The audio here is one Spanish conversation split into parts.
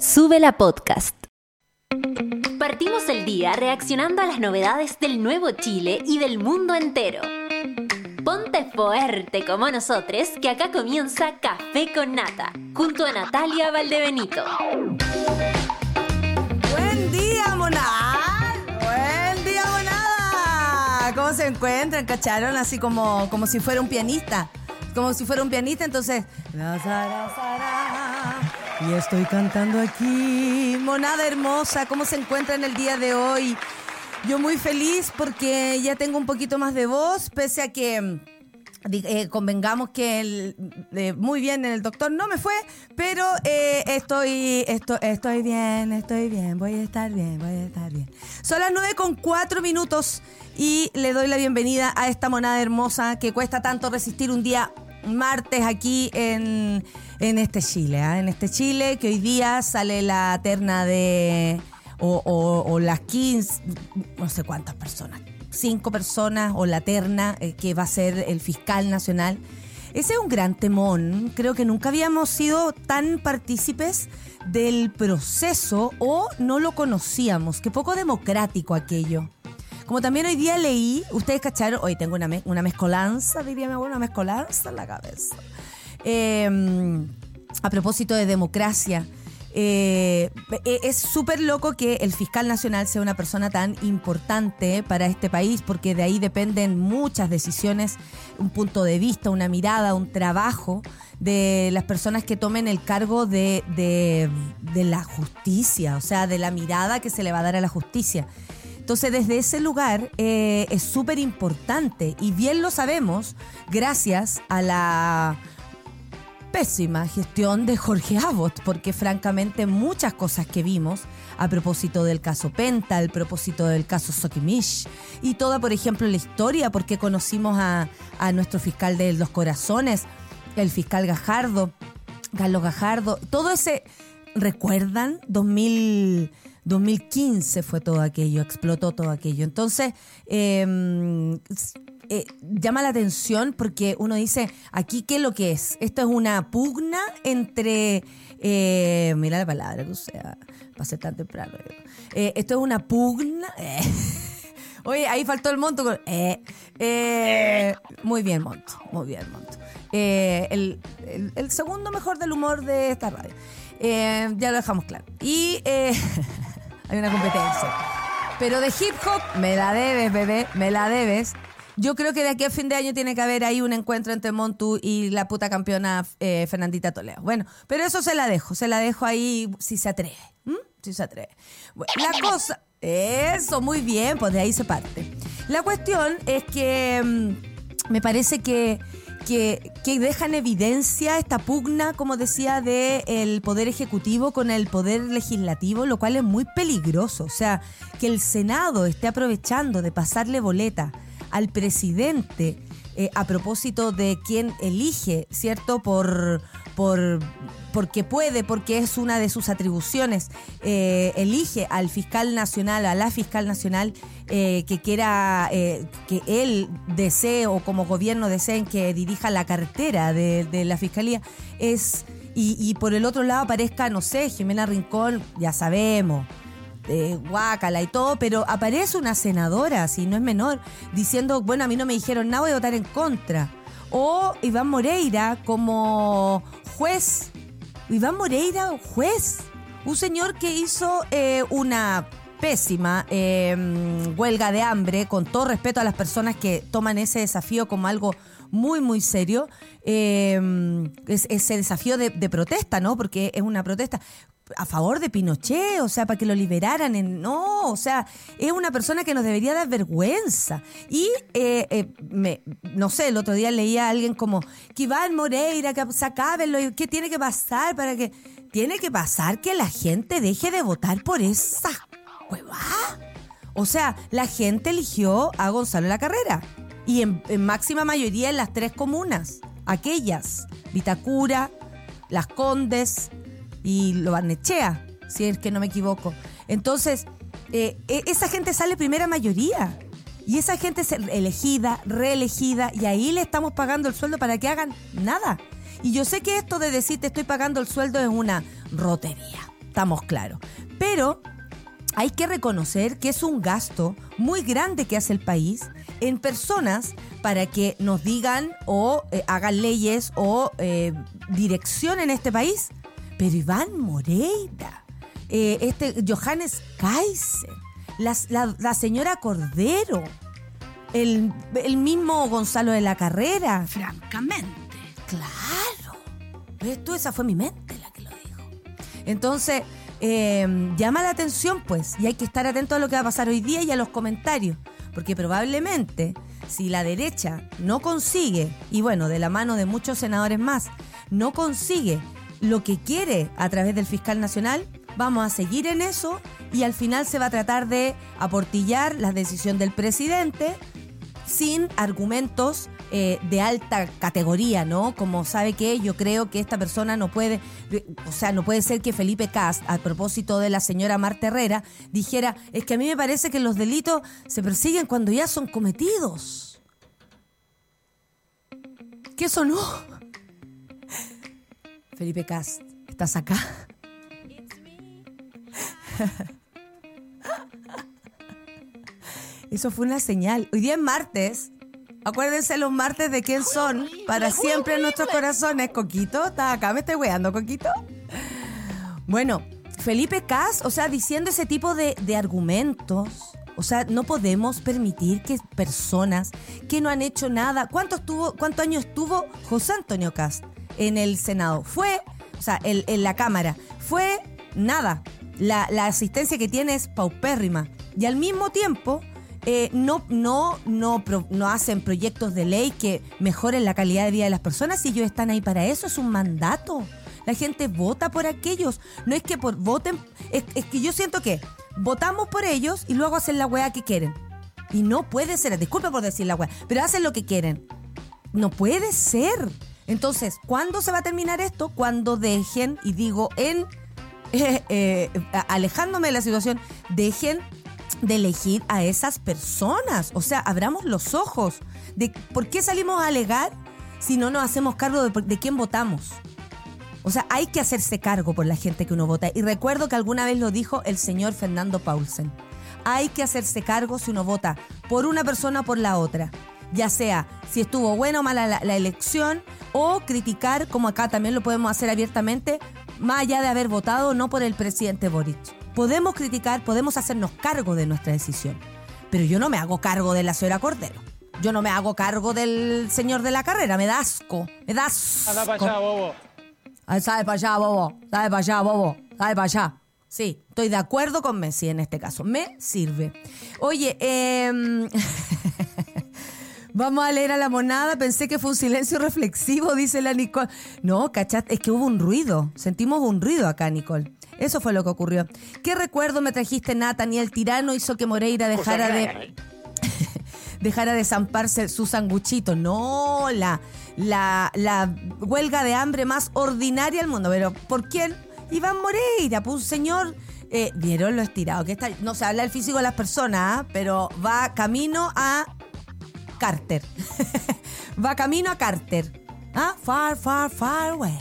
Sube la podcast. Partimos el día reaccionando a las novedades del nuevo Chile y del mundo entero. Ponte fuerte como nosotros, que acá comienza Café con Nata, junto a Natalia Valdebenito. Buen día, monada. Buen día, monada. ¿Cómo se encuentran? ¿Cacharon? Así como, como si fuera un pianista. Como si fuera un pianista, entonces. la. Y estoy cantando aquí. Monada hermosa, ¿cómo se encuentra en el día de hoy? Yo muy feliz porque ya tengo un poquito más de voz, pese a que di- eh, convengamos que eh, muy bien en el doctor no me fue, pero eh, estoy, esto- estoy bien, estoy bien, voy a estar bien, voy a estar bien. Son las 9 con 4 minutos y le doy la bienvenida a esta monada hermosa que cuesta tanto resistir un día martes aquí en, en este Chile, ¿ah? en este Chile que hoy día sale la terna de o, las 15, no sé cuántas personas, cinco personas o la terna eh, que va a ser el fiscal nacional. Ese es un gran temón. Creo que nunca habíamos sido tan partícipes del proceso o no lo conocíamos. Qué poco democrático aquello. Como también hoy día leí, ustedes cacharon, hoy tengo una, me- una mezcolanza, diría mi abuelo, una mezcolanza en la cabeza. Eh, a propósito de democracia, eh, e- es súper loco que el fiscal nacional sea una persona tan importante para este país, porque de ahí dependen muchas decisiones, un punto de vista, una mirada, un trabajo de las personas que tomen el cargo de, de- de la justicia, o sea, de la mirada que se le va a dar a la justicia. Entonces, desde ese lugar eh, es súper importante y bien lo sabemos gracias a la pésima gestión de Jorge Abbott, porque francamente muchas cosas que vimos a propósito del caso Penta, al propósito del caso Sokimish y toda, por ejemplo, la historia, porque conocimos a, a nuestro fiscal de los corazones, el fiscal Gajardo, Carlos Gajardo, todo ese, ¿recuerdan? 2000, 2015 fue todo aquello, explotó todo aquello. Entonces, eh, eh, llama la atención porque uno dice, aquí qué es lo que es. Esto es una pugna entre, eh, mira la palabra que sea, para ser tan temprano. Eh, esto es una pugna. eh. Oye, ahí faltó el monto. con- eh, eh, muy bien, monto. Muy bien, monto. Eh, el, el- segundo mejor del humor de esta radio. Eh, ya lo dejamos claro. Y eh, hay una competencia. Pero de hip hop, me la debes, bebé, me la debes. Yo creo que de aquí a fin de año tiene que haber ahí un encuentro entre Montu y la puta campeona eh, Fernandita Toledo. Bueno, pero eso se la dejo, se la dejo ahí si se atreve. Si se atreve. La cosa, eso, muy bien, pues de ahí se parte. La cuestión es que mm, me parece que, que, que deja en evidencia esta pugna, como decía, del Poder Ejecutivo con el Poder Legislativo, lo cual es muy peligroso. O sea, que el Senado esté aprovechando de pasarle boleta al presidente eh, a propósito de quién elige, ¿cierto? Por, por, porque puede, porque es una de sus atribuciones, eh, elige al fiscal nacional, a la fiscal nacional eh, que quiera, eh, que él desee o como gobierno deseen que dirija la cartera de, la fiscalía, es... Y, y por el otro lado aparezca, no sé, Jimena Rincón, ya sabemos, guácala y todo, pero aparece una senadora, si no es menor, diciendo, bueno, a mí no me dijeron nada, voy a votar en contra. O Iván Moreira como juez. Iván Moreira, juez. Un señor que hizo eh, una pésima eh, huelga de hambre, con todo respeto a las personas que toman ese desafío como algo muy, muy serio. Es- ese desafío de, protesta, ¿no? Porque es una protesta a favor de Pinochet, o sea, para que lo liberaran. En, no, o sea, es una persona que nos debería dar vergüenza. Y, eh, eh, me, no sé, el otro día leía a alguien como, que Iván Moreira, que se acábenlo, y ¿qué tiene que pasar para que... Tiene que pasar que la gente deje de votar por esa huevada. O sea, la gente eligió a Gonzalo la carrera. Y en, máxima mayoría en las tres comunas. Aquellas. Vitacura, Las Condes y Lo Barnechea, si es que no me equivoco. Entonces, eh, e- esa gente sale primera mayoría. Y esa gente es elegida, reelegida, y ahí le estamos pagando el sueldo para que hagan nada. Y yo sé que esto de decir te estoy pagando el sueldo es una rotería. estamos claros. Pero hay que reconocer que es un gasto muy grande que hace el país en personas para que nos digan o eh, hagan leyes o eh, dirección en este país. Pero Iván Moreira, eh, este Johannes Kaiser, la, señora Cordero, el, el, mismo Gonzalo de la Carrera. Francamente. Claro. ¿Ves tú? Esa fue mi mente la que lo dijo. Entonces, llama la atención, pues, y hay que estar atento a lo que va a pasar hoy día y a los comentarios, porque probablemente si la derecha no consigue, y bueno, de la mano de muchos senadores más, no consigue lo que quiere a través del fiscal nacional, vamos a seguir en eso y al final se va a tratar de aportillar la decisión del presidente sin argumentos eh, de alta categoría, ¿no? Como sabe que yo creo que esta persona no puede, o sea, no puede ser que Felipe Cast, a propósito de la señora Marta Herrera, dijera, es que a mí me parece que los delitos se persiguen cuando ya son cometidos. ¿Qué eso no? Felipe Cast, ¿estás acá? Eso fue una señal. Hoy día es martes Acuérdense los martes de quién son para siempre en nuestros corazones. Coquito, ¿estás acá? ¿Me estoy weando, Coquito? Bueno, Felipe Cas, o sea, diciendo ese tipo de, argumentos. O sea, no podemos permitir que personas que no han hecho nada. ¿Cuántos tuvo, ¿Cuántos años tuvo José Antonio Cast en el Senado? Fue, o sea, en la Cámara. Fue nada. La, la asistencia que tiene es paupérrima. Y al mismo tiempo eh, no, no, no, no hacen proyectos de ley que mejoren la calidad de vida de las personas y ellos están ahí para eso, es un mandato. La gente vota por aquellos. No es que por voten, es, que yo siento que votamos por ellos y luego hacen la weá que quieren. Y no puede ser, disculpe por decir la weá, pero hacen lo que quieren. No puede ser. Entonces, ¿cuándo se va a terminar esto? Cuando dejen, y digo en eh, eh, alejándome de la situación, dejen de elegir a esas personas. O sea, abramos los ojos. De, ¿Por qué salimos a alegar si no nos hacemos cargo de, quién votamos? O sea, hay que hacerse cargo por la gente que uno vota. Y recuerdo que alguna vez lo dijo el señor Fernando Paulsen. Hay que hacerse cargo si uno vota por una persona o por la otra. Ya sea si estuvo buena o mala la, la elección, o criticar, como acá también lo podemos hacer abiertamente, más allá de haber votado no por el presidente Boric. Podemos criticar, podemos hacernos cargo de nuestra decisión, pero yo no me hago cargo de la señora Cordero. Yo no me hago cargo del señor de la carrera, me da asco, me da asco. Anda para allá, bobo. Sale para allá, bobo. Sale para allá, bobo. Sale para allá. Sí, estoy de acuerdo con Messi en este caso. Me sirve. Oye, eh, vamos a leer a la monada. Pensé que fue un silencio reflexivo, dice la Nicole. No, cachat, es que hubo un ruido. Sentimos un ruido acá, Nicole. Eso fue lo que ocurrió. ¿Qué recuerdo me trajiste, Nata? Ni el tirano hizo que Moreira dejara de. dejara de zamparse su sanguchito. No, la, la, la huelga de hambre más ordinaria del mundo. Pero, ¿por quién? Iván Moreira, pues un señor. Eh, Vieron lo estirado que está. No se habla del físico de las personas, ¿ah? pero va camino a Carter. va camino a Carter. ¿Ah? Far, far, far away.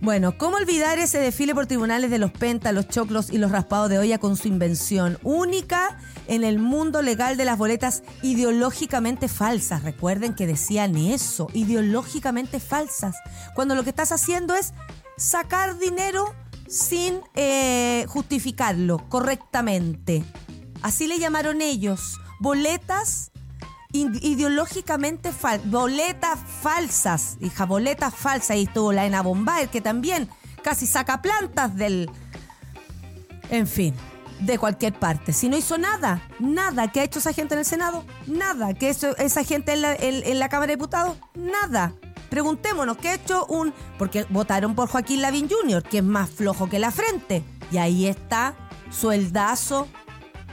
Bueno, ¿cómo olvidar ese desfile por tribunales de los pentas, los choclos y los raspados de olla con su invención única en el mundo legal de las boletas ideológicamente falsas? Recuerden que decían eso, ideológicamente falsas, cuando lo que estás haciendo es sacar dinero sin eh, justificarlo correctamente. Así le llamaron ellos, boletas ideológicamente boletas falsas, hija, boletas falsas. Y estuvo la Ena Bombay, que también casi saca plantas del. En fin, de cualquier parte. Si no hizo nada, nada. ¿Qué ha hecho esa gente en el Senado? Nada. ¿Qué ha hecho esa gente en la, en, la Cámara de Diputados? Nada. Preguntémonos, ¿qué ha hecho un.? Porque votaron por Joaquín Lavín Jr., que es más flojo que la frente. Y ahí está, sueldazo.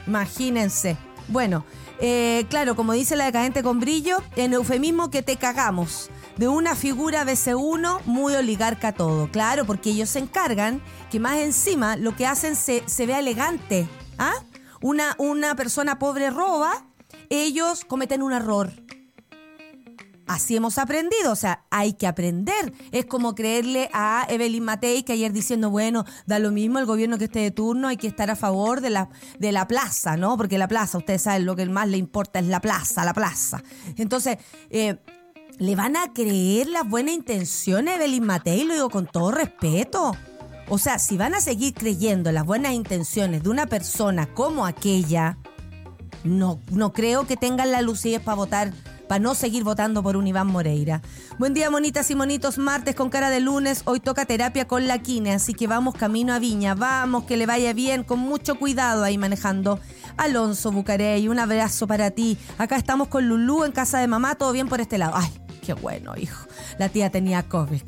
Imagínense. Bueno, eh, claro, como dice la decadente con brillo, en eufemismo que te cagamos. De una figura BC1 muy oligarca todo. Claro, porque ellos se encargan que más encima lo que hacen se, se vea elegante. ¿Ah? Una, una persona pobre roba, ellos cometen un error. Así hemos aprendido, o sea, hay que aprender. Es como creerle a Evelyn Matei que ayer diciendo, bueno, da lo mismo el gobierno que esté de turno, hay que estar a favor de la, de la plaza, ¿no? Porque la plaza, ustedes saben, lo que más le importa es la plaza, la plaza. Entonces, eh, ¿le van a creer las buenas intenciones de Evelyn Matei? Lo digo con todo respeto. O sea, si van a seguir creyendo las buenas intenciones de una persona como aquella, no, no creo que tengan la lucidez para votar, para no seguir votando por un Iván Moreira. Buen día, monitas y monitos. Martes con cara de lunes. Hoy toca terapia con la quine, así que vamos camino a Viña. Vamos, que le vaya bien, con mucho cuidado ahí manejando. Alonso Bucarey, un abrazo para ti. Acá estamos con Lulú en casa de mamá, todo bien por este lado. Ay, qué bueno, hijo. La tía tenía COVID.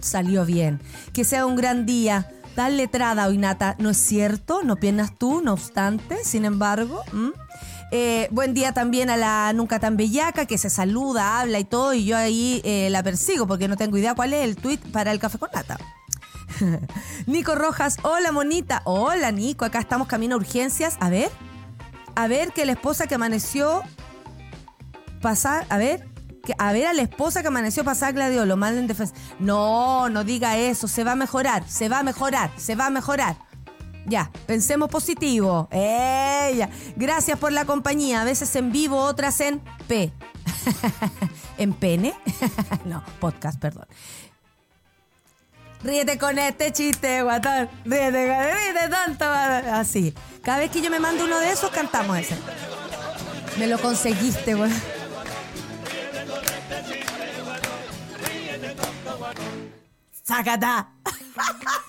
Salió bien. Que sea un gran día. Tal letrada hoy, Nata, ¿no es cierto? ¿No piensas tú, no obstante? Sin embargo, eh, buen día también a la Nunca Tan Bellaca, que se saluda, habla y todo, y yo ahí eh, la persigo porque no tengo idea cuál es el tweet para el café con nata. Nico Rojas, hola monita. Hola Nico, acá estamos camino a urgencias. A ver, a ver que la esposa que amaneció pasar, a ver, que, a ver a la esposa que amaneció pasar gladiolo, mal en defensa. No, no diga eso, se va a mejorar, se va a mejorar, se va a mejorar. Ya, pensemos positivo. Ella. Gracias por la compañía. A veces en vivo, otras en P. ¿En pene? no, podcast, perdón. Ríete con este chiste, guatón. Ríete, ríete tanto. Así. Cada vez que yo me mando uno de esos, cantamos ese. Me lo conseguiste, güey. ¡Sácata!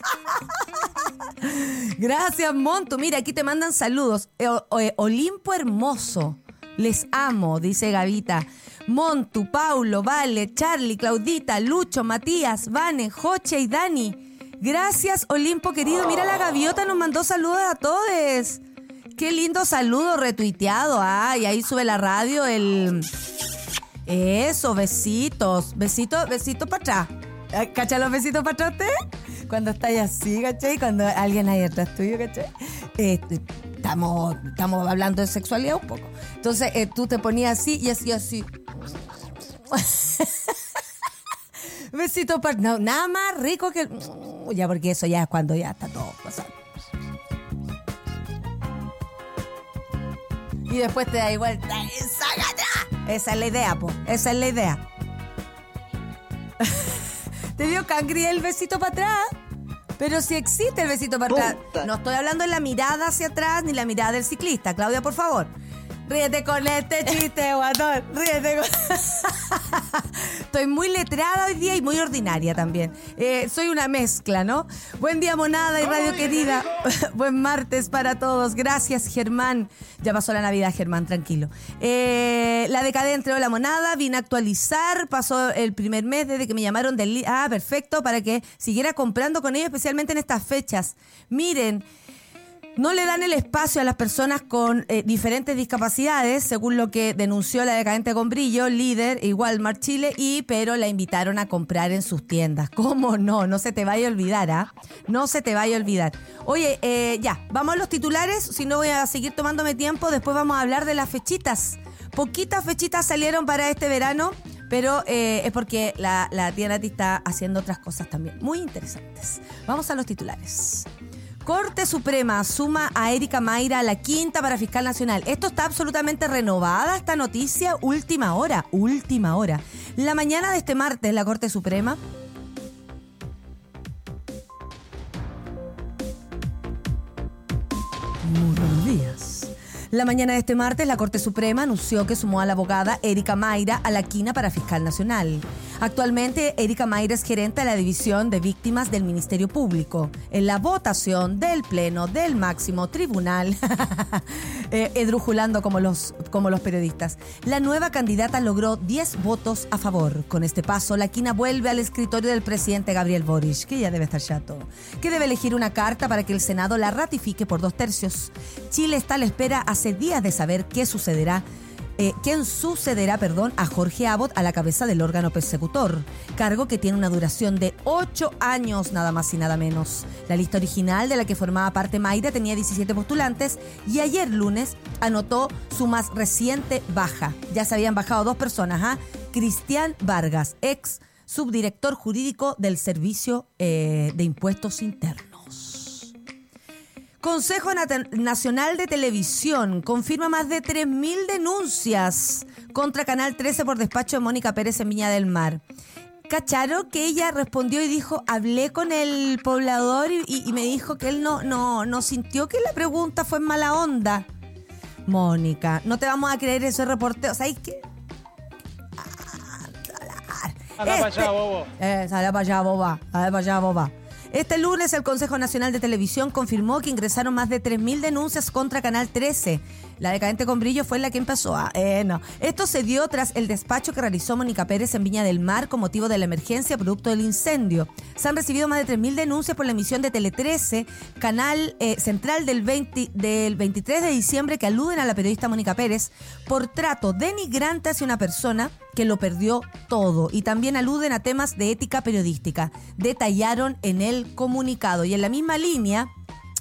Gracias, Monto. Mira, aquí te mandan saludos. Eh, eh, Olimpo Hermoso. Les amo, dice Gavita. Montu, Paulo, Vale, Charlie, Claudita, Lucho, Matías, Vane, Joche y Dani. Gracias, Olimpo querido. Mira, la gaviota nos mandó saludos a todos. Qué lindo saludo retuiteado. Ay, ahí sube la radio el. Eso, besitos. Besitos, besitos para atrás. ¿Cacha los besitos para atrás? Cuando estáis así, ¿cachai? Cuando alguien ahí atrás tuyo, ¿cachai? Este, estamos, estamos hablando de sexualidad un poco. Entonces eh, tú te ponías así y así, así. Besito para... No, nada más rico que... Ya, porque eso ya es cuando ya está todo pasando. Y después te da igual. Esa es la idea, po. Esa es la idea. Te dio cangri el besito para atrás. Pero si existe el besito para atrás. No estoy hablando de la mirada hacia atrás ni la mirada del ciclista. Claudia, por favor. Ríete con este chiste, guatón. Ríete con... Estoy muy letrada hoy día y muy ordinaria también. Eh, soy una mezcla, ¿no? Buen día, monada y radio querida. Buen martes para todos. Gracias, Germán. Ya pasó la Navidad, Germán, tranquilo. Eh, la decadente o la monada, vine a actualizar. Pasó el primer mes desde que me llamaron del... Ah, perfecto, para que siguiera comprando con ellos, especialmente en estas fechas. Miren, no le dan el espacio a las personas con eh, diferentes discapacidades, según lo que denunció la decadente con brillo, líder y Walmart Chile, y pero la invitaron a comprar en sus tiendas. ¿Cómo no? No se te vaya a olvidar, ¿ah? No se te vaya a olvidar. Oye, eh, ya, vamos a los titulares, si no voy a seguir tomándome tiempo, después vamos a hablar de las fechitas. Poquitas fechitas salieron para este verano, pero eh, es porque la, la tía está haciendo otras cosas también muy interesantes. Vamos a los titulares. Corte Suprema suma a Erika Mayra a la quinta para fiscal nacional. Esto está absolutamente renovada, esta noticia, última hora, última hora. La mañana de este martes, la Corte Suprema Muy buenos días. La mañana de este martes, la Corte Suprema anunció que sumó a la abogada Erika Mayra a la quina para fiscal nacional. Actualmente, Erika Mayra es gerente de la División de Víctimas del Ministerio Público. En la votación del Pleno del máximo tribunal, eh, edrujulando como los, como los periodistas, la nueva candidata logró 10 votos a favor. Con este paso, la quina vuelve al escritorio del presidente Gabriel Boric, que ya debe estar chato, que debe elegir una carta para que el Senado la ratifique por dos tercios. Chile está a la espera hace días de saber qué sucederá eh, quién sucederá, perdón, a Jorge Abbott a la cabeza del órgano persecutor, cargo que tiene una duración de ocho años nada más y nada menos. La lista original de la que formaba parte Mayra tenía 17 postulantes y ayer lunes anotó su más reciente baja. Ya se habían bajado dos personas, ¿ah? Cristian Vargas, ex subdirector jurídico del Servicio eh, de Impuestos Internos. Consejo Nacional de Televisión confirma más de 3.000 denuncias contra Canal 13 por despacho de Mónica Pérez en Viña del Mar. Cacharo que ella respondió y dijo, hablé con el poblador y, me dijo que él no, no, no sintió que la pregunta fue en mala onda. Mónica, no te vamos a creer ese reporteo. ¿Sabes qué? Sala para allá, este- bobo. Eh, sala para allá, boba. Sala para allá, boba. Este lunes el Consejo Nacional de Televisión confirmó que ingresaron más de 3.000 denuncias contra Canal 13. La decadente con brillo fue la que empezó a... Eh. Esto se dio tras el despacho que realizó Mónica Pérez en Viña del Mar con motivo de la emergencia producto del incendio. Se han recibido más de 3.000 denuncias por la emisión de Tele 13, canal eh, central del, 20, del 23 de diciembre que aluden a la periodista Mónica Pérez por trato denigrante hacia una persona que lo perdió todo y también aluden a temas de ética periodística. Detallaron en el comunicado y en la misma línea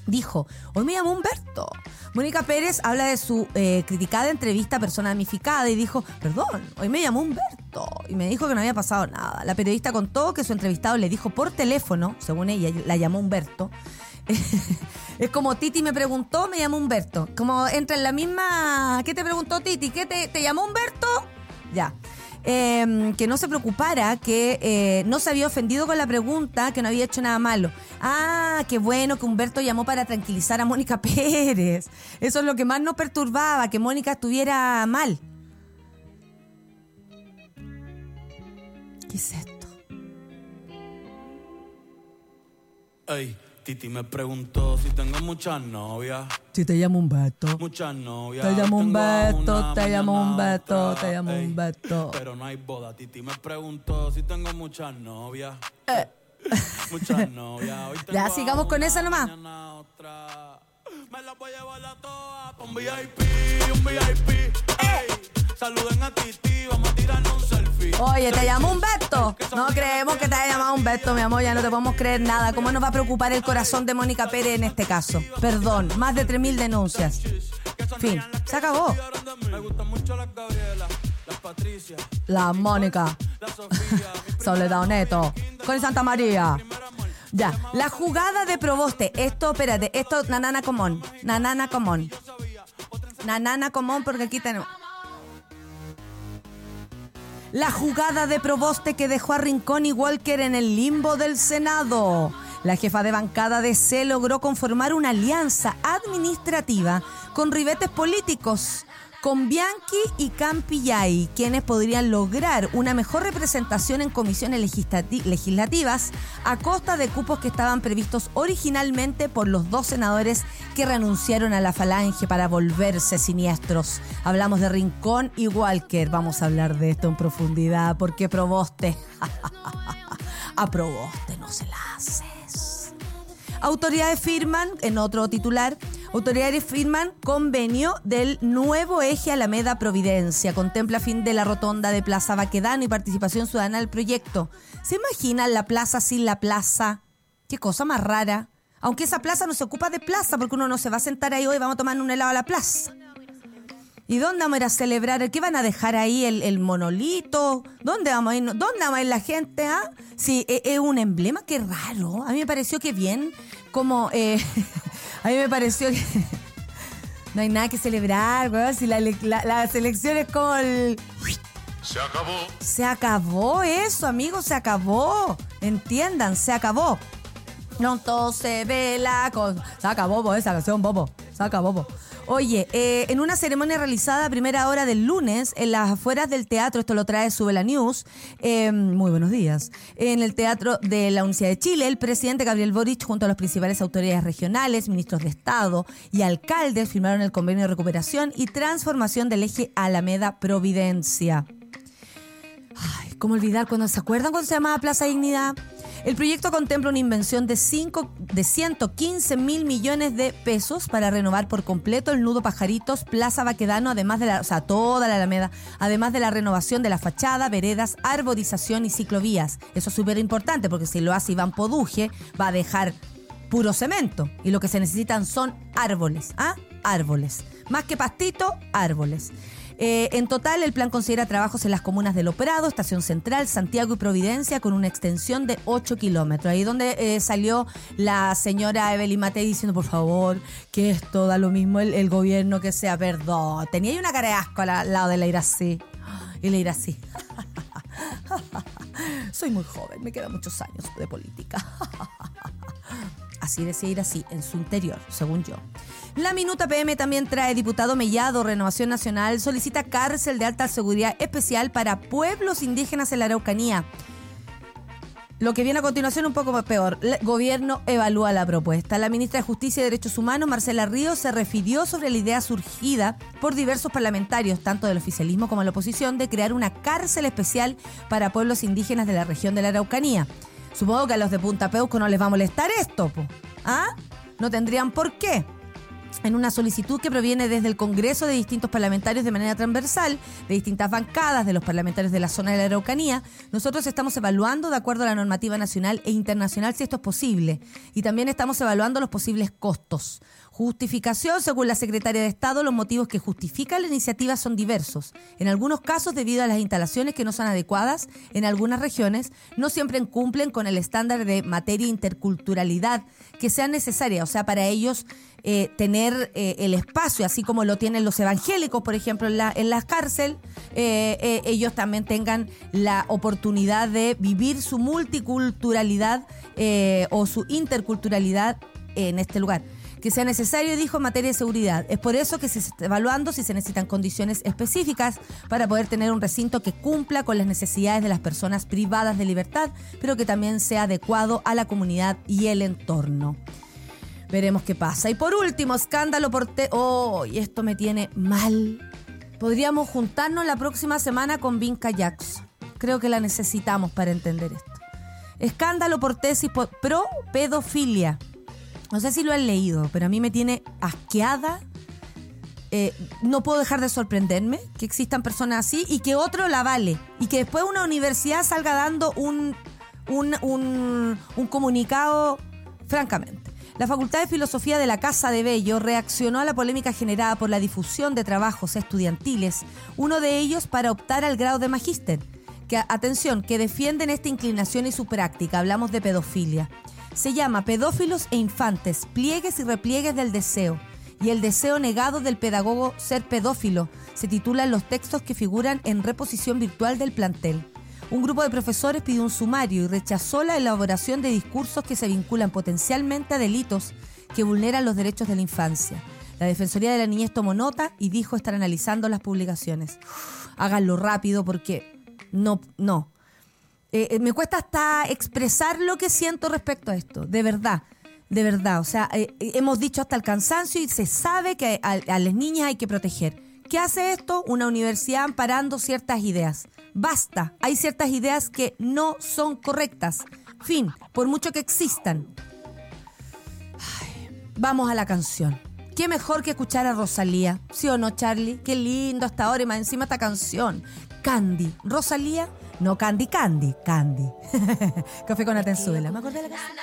dijo, hoy me llamo Humberto. Mónica Pérez habla de su eh, criticada entrevista a persona damnificada y dijo, perdón, hoy me llamó Humberto y me dijo que no había pasado nada. La periodista contó que su entrevistado le dijo por teléfono, según ella, la llamó Humberto. es como Titi me preguntó, me llamó Humberto. Como entra en la misma... ¿Qué te preguntó Titi? ¿Qué te, te llamó Humberto? Ya. Em, que no se preocupara, que eh, no se había ofendido con la pregunta, que no había hecho nada malo. Ah, qué bueno que Humberto llamó para tranquilizar a Mónica Pérez. Eso es lo que más nos perturbaba, que Mónica estuviera mal. ¿Qué es esto? Ay. Titi me preguntó si tengo muchas novias. Si te llamo un Beto. Muchas novias. Te llamo un Beto, una, te llamo un Beto, te llamo un Beto. Pero no hay boda. Titi me preguntó si tengo muchas novias. Eh. Muchas novias. Hoy Ya, tengo sigamos con esa nomás. mañana otra. Me las voy a llevar a todas un VIP, un VIP. Ey, saluden a Titi, vamos a tirarnos un selfie. Oye, ¿te llamó Humberto? No creemos que te haya llamado Humberto, mi amor, ya no te podemos creer nada. ¿Cómo nos va a preocupar el corazón de Mónica Pérez en este caso? Perdón, más de 3.000 denuncias. Fin, se acabó. Me gustan mucho las Gabriela, las Patricia, La Mónica, las Sofía. Soledad Neto, con Santa María. Ya, la jugada de Proboste. Esto, espérate, esto, Nanana Comón. Nanana Comón. Nanana Comón, porque aquí tenemos. La jugada de Proboste que dejó a Rincón y Walker en el limbo del Senado. La jefa de bancada de C logró conformar una alianza administrativa con ribetes políticos, con Bianchi y Campillay, quienes podrían lograr una mejor representación en comisiones legislati- legislativas a costa de cupos que estaban previstos originalmente por los dos senadores que renunciaron a la falange para volverse siniestros. Hablamos de Rincón y Walker. Vamos a hablar de esto en profundidad porque Proboste, a Proboste no se la haces. Autoridades firman, en otro titular, autoridades firman convenio del nuevo eje Alameda Providencia. Contempla fin de la rotonda de Plaza Baquedano y participación ciudadana al proyecto. ¿Se imaginan la plaza sin la plaza? Qué cosa más rara. Aunque esa plaza no se ocupa de plaza, porque uno no se va a sentar ahí hoy, vamos a tomar un helado a la plaza. ¿Y dónde vamos a ir a celebrar? ¿Qué van a dejar ahí el, el monolito? ¿Dónde vamos a ir? ¿Dónde vamos a ir la gente? Ah? Sí, e- es, un emblema, qué raro. A mí me pareció que bien, como... eh, a mí me pareció que... no hay nada que celebrar, weón. Si la, la, la selección es como el... Se acabó. Se acabó eso, amigos, se acabó. Entiendan, se acabó. Pronto se ve la con. Se acabó esa canción, Bobo. Se acabó. po. Oye, eh, en una ceremonia realizada a primera hora del lunes en las afueras del teatro, esto lo trae Sube la News, eh, muy buenos días, en el teatro de la Universidad de Chile, el presidente Gabriel Boric junto a las principales autoridades regionales, ministros de Estado y alcaldes firmaron el convenio de recuperación y transformación del eje Alameda Providencia. Ay, ¿cómo olvidar cuando se acuerdan cuando se llamaba Plaza Dignidad? El proyecto contempla una inversión de, cinco, de 115 mil millones de pesos para renovar por completo el nudo Pajaritos, Plaza Baquedano, además de la, o sea, toda la Alameda, además de la renovación de la fachada, veredas, arborización y ciclovías. Eso es súper importante porque si lo hace Iván Poduje, va a dejar puro cemento y lo que se necesitan son árboles, ¿ah? Árboles. Más que pastito, árboles. Eh, en total, el plan considera trabajos en las comunas de Loprado, Estación Central, Santiago y Providencia con una extensión de 8 kilómetros. Ahí donde eh, salió la señora Evelyn Matei diciendo, por favor, que esto da lo mismo el, gobierno que sea, perdón. Tenía ahí una cara de asco al, lado de la así. Y le irá así. Soy muy joven, me quedan muchos años de política. Así decía ir así, en su interior, según yo. La Minuta PM también trae diputado Mellado, Renovación Nacional, solicita cárcel de alta seguridad especial para pueblos indígenas en la Araucanía. Lo que viene a continuación un poco peor. El gobierno evalúa la propuesta. La ministra de Justicia y Derechos Humanos, Marcela Ríos, se refirió sobre la idea surgida por diversos parlamentarios, tanto del oficialismo como de la oposición, de crear una cárcel especial para pueblos indígenas de la región de la Araucanía. Supongo que a los de Punta Peuco no les va a molestar esto, po. ¿ah? No tendrían por qué en una solicitud que proviene desde el Congreso de distintos parlamentarios de manera transversal, de distintas bancadas de los parlamentarios de la zona de la Araucanía, nosotros estamos evaluando de acuerdo a la normativa nacional e internacional si esto es posible. Y también estamos evaluando los posibles costos. Justificación, según la secretaria de Estado, los motivos que justifican la iniciativa son diversos. En algunos casos, debido a las instalaciones que no son adecuadas, en algunas regiones no siempre cumplen con el estándar de materia interculturalidad que sea necesaria. O sea, para ellos eh, tener eh, el espacio, así como lo tienen los evangélicos, por ejemplo, en la, en la cárcel, eh, ellos también tengan la oportunidad de vivir su multiculturalidad o su interculturalidad en este lugar que sea necesario, dijo, en materia de seguridad. Es por eso que se está evaluando si se necesitan condiciones específicas para poder tener un recinto que cumpla con las necesidades de las personas privadas de libertad, pero que también sea adecuado a la comunidad y el entorno. Veremos qué pasa. Y por último, escándalo por... Te oh, y esto me tiene mal. Podríamos juntarnos la próxima semana con Vinca Jackson. Creo que la necesitamos para entender esto. Escándalo por tesis pro pedofilia. No sé si lo han leído, pero a mí me tiene asqueada. Eh, no puedo dejar de sorprenderme que existan personas así y que otro la vale. Y que después una universidad salga dando un, un, un, un comunicado, francamente. La Facultad de Filosofía de la Casa de Bello reaccionó a la polémica generada por la difusión de trabajos estudiantiles, uno de ellos para optar al grado de magíster. Que, atención, que defienden esta inclinación y su práctica. Hablamos de pedofilia. Se llama Pedófilos e Infantes, pliegues y repliegues del deseo. Y el deseo negado del pedagogo ser pedófilo se titulan los textos que figuran en reposición virtual del plantel. Un grupo de profesores pidió un sumario y rechazó la elaboración de discursos que se vinculan potencialmente a delitos que vulneran los derechos de la infancia. La Defensoría de la Niñez tomó nota y dijo estar analizando las publicaciones. Háganlo rápido porque no, no. Eh, eh, me cuesta hasta expresar lo que siento respecto a esto, de verdad, de verdad. O sea, eh, hemos dicho hasta el cansancio y se sabe que a las niñas hay que proteger. ¿Qué hace esto? Una universidad amparando ciertas ideas. Basta, hay ciertas ideas que no son correctas. Fin, por mucho que existan. Ay, vamos a la canción. Qué mejor que escuchar a Rosalía, ¿sí o no, Charlie? Qué lindo hasta ahora y más encima esta canción. Candy, Rosalía no Candy Candy, Candy. Café con Atenzuela. Me acordé de la canción.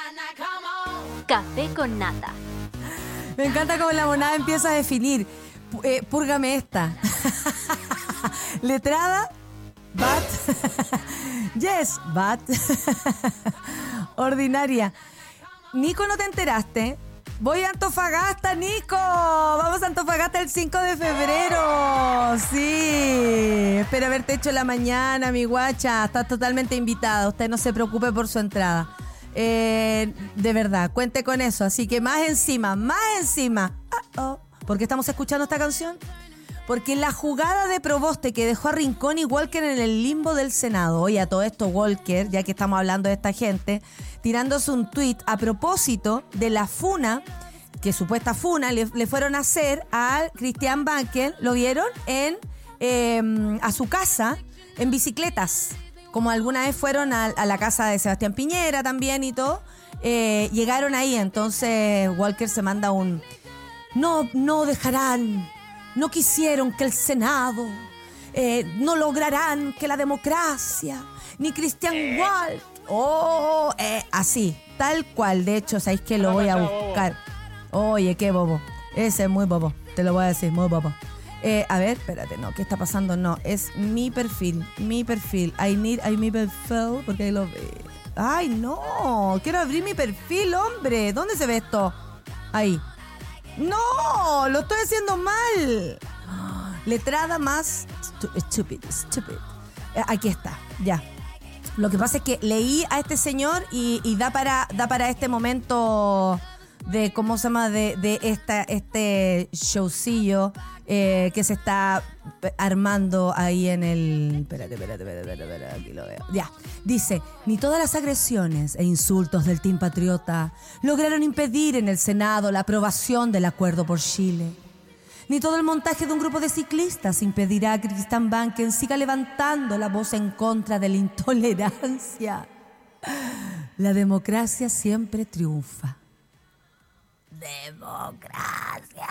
Café con nata. Me encanta cómo la monada empieza a definir. Eh, púrgame esta. Letrada, bat. yes, bat. Ordinaria. Nico, ¿no te enteraste? Voy a Antofagasta, Nico. Vamos a Antofagasta el 5 de febrero. Sí. Espero haberte hecho la mañana, mi guacha. Estás totalmente invitada. Usted no se preocupe por su entrada. Eh, de verdad, cuente con eso. Así que más encima, más encima. ¿Por qué estamos escuchando esta canción? Porque la jugada de Proboste que dejó a Rincón y Walker en el limbo del Senado, oye, a todo esto Walker, ya que estamos hablando de esta gente, tirándose un tuit a propósito de la funa, que supuesta funa le, fueron a hacer a Cristian Bankel, ¿lo vieron? En, eh, a su casa en bicicletas, como alguna vez fueron a, a la casa de Sebastián Piñera también y todo. Eh, llegaron ahí, entonces Walker se manda un... No, no dejarán no quisieron que el Senado, eh, no lograrán que la democracia, ni Cristian Walt, oh, eh, así, tal cual. De hecho, sabéis que lo voy a buscar. Oye, qué bobo. Ese es muy bobo, te lo voy a decir, muy bobo. Eh, a ver, espérate, no, ¿qué está pasando? No, es mi perfil, mi perfil. I need, I mi perfil, porque ahí lo ve. Ay, no, quiero abrir mi perfil, hombre. ¿Dónde se ve esto? Ahí. No, lo estoy haciendo mal. Letrada más stu- stupid, stupid. Eh, Aquí está, ya. Lo que pasa es que leí a este señor y, y da para da para este momento de cómo se llama de, de esta este showcillo eh, que se está armando ahí en el espérate espérate espérate espérate, aquí lo veo ya dice ni todas las agresiones e insultos del team patriota lograron impedir en el senado la aprobación del acuerdo por Chile ni todo el montaje de un grupo de ciclistas impedirá que Cristian Banken siga levantando la voz en contra de la intolerancia. La democracia siempre triunfa. Democracia.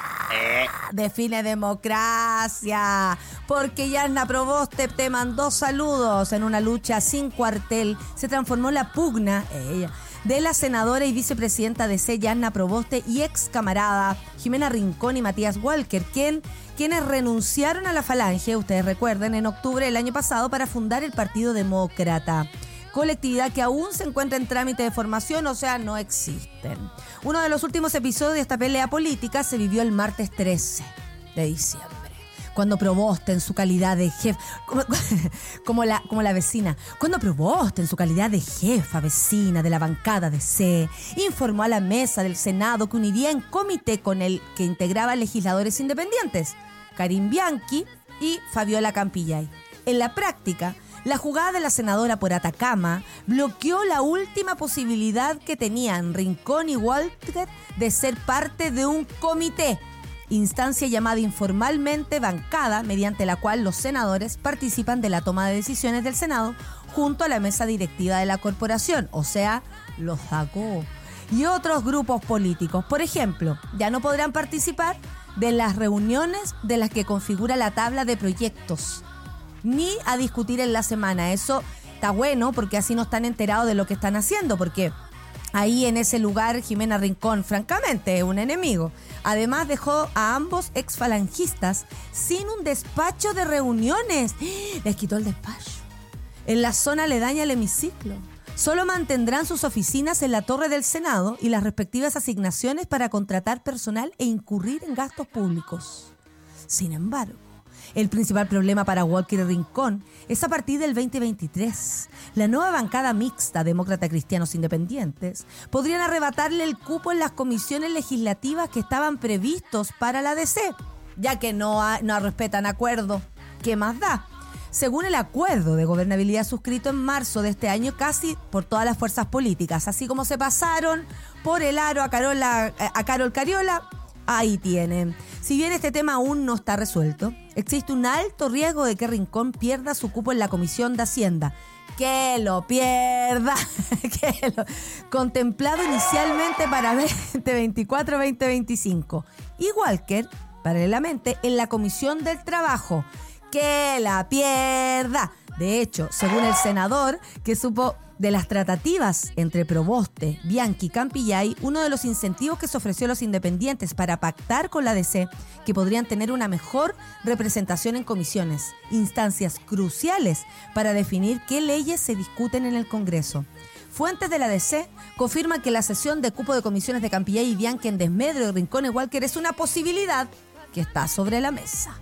Define democracia. Porque Yarna Proboste te mandó saludos en una lucha sin cuartel. Se transformó la pugna, ella, de la senadora y vicepresidenta de C, Yarna Proboste, y ex camarada Jimena Rincón y Matías Walker, quien, quienes renunciaron a la falange, ustedes recuerden, en octubre del año pasado para fundar el Partido Demócrata colectividad que aún se encuentra en trámite de formación, o sea, no existen. Uno de los últimos episodios de esta pelea política se vivió el martes 13 de diciembre, cuando Proboste en su calidad de jefe, como, la, como la vecina, cuando Proboste en su calidad de jefa vecina de la bancada de C, informó a la mesa del Senado que uniría en comité con el que integraba legisladores independientes, Karim Bianchi y Fabiola Campillay. En la práctica, la jugada de la senadora por Atacama bloqueó la última posibilidad que tenían Rincón y Walter de ser parte de un comité, instancia llamada informalmente bancada, mediante la cual los senadores participan de la toma de decisiones del Senado junto a la mesa directiva de la corporación, o sea, los sacó. Y otros grupos políticos, por ejemplo, ya no podrán participar de las reuniones de las que configura la tabla de proyectos ni a discutir en la semana. Eso está bueno porque así no están enterados de lo que están haciendo, porque ahí en ese lugar Jimena Rincón, francamente, es un enemigo. Además dejó a ambos exfalangistas sin un despacho de reuniones. Les quitó el despacho. En la zona aledaña al hemiciclo. Solo mantendrán sus oficinas en la torre del Senado y las respectivas asignaciones para contratar personal e incurrir en gastos públicos. Sin embargo, el principal problema para Walker Rincón es a partir del 2023. La nueva bancada mixta demócrata cristianos independientes podrían arrebatarle el cupo en las comisiones legislativas que estaban previstos para la DC, ya que no respetan acuerdo. ¿Qué más da? Según el acuerdo de gobernabilidad suscrito en marzo de este año casi por todas las fuerzas políticas, así como se pasaron por el aro a, Carola, a Carol Cariola, Ahí tienen. Si bien este tema aún no está resuelto, existe un alto riesgo de que Rincón pierda su cupo en la Comisión de Hacienda. Que lo pierda. que lo- contemplado inicialmente para 2024-2025. Y Walker, paralelamente, en la Comisión del Trabajo. Que la pierda. De hecho, según el senador, que supo de las tratativas entre Proboste, Bianchi y Campillay, uno de los incentivos que se ofreció a los independientes para pactar con la DC, que podrían tener una mejor representación en comisiones, instancias cruciales para definir qué leyes se discuten en el Congreso. Fuentes de la DC confirman que la sesión de cupo de comisiones de Campillay y Bianchi en desmedro de Rincón y Walker es una posibilidad que está sobre la mesa.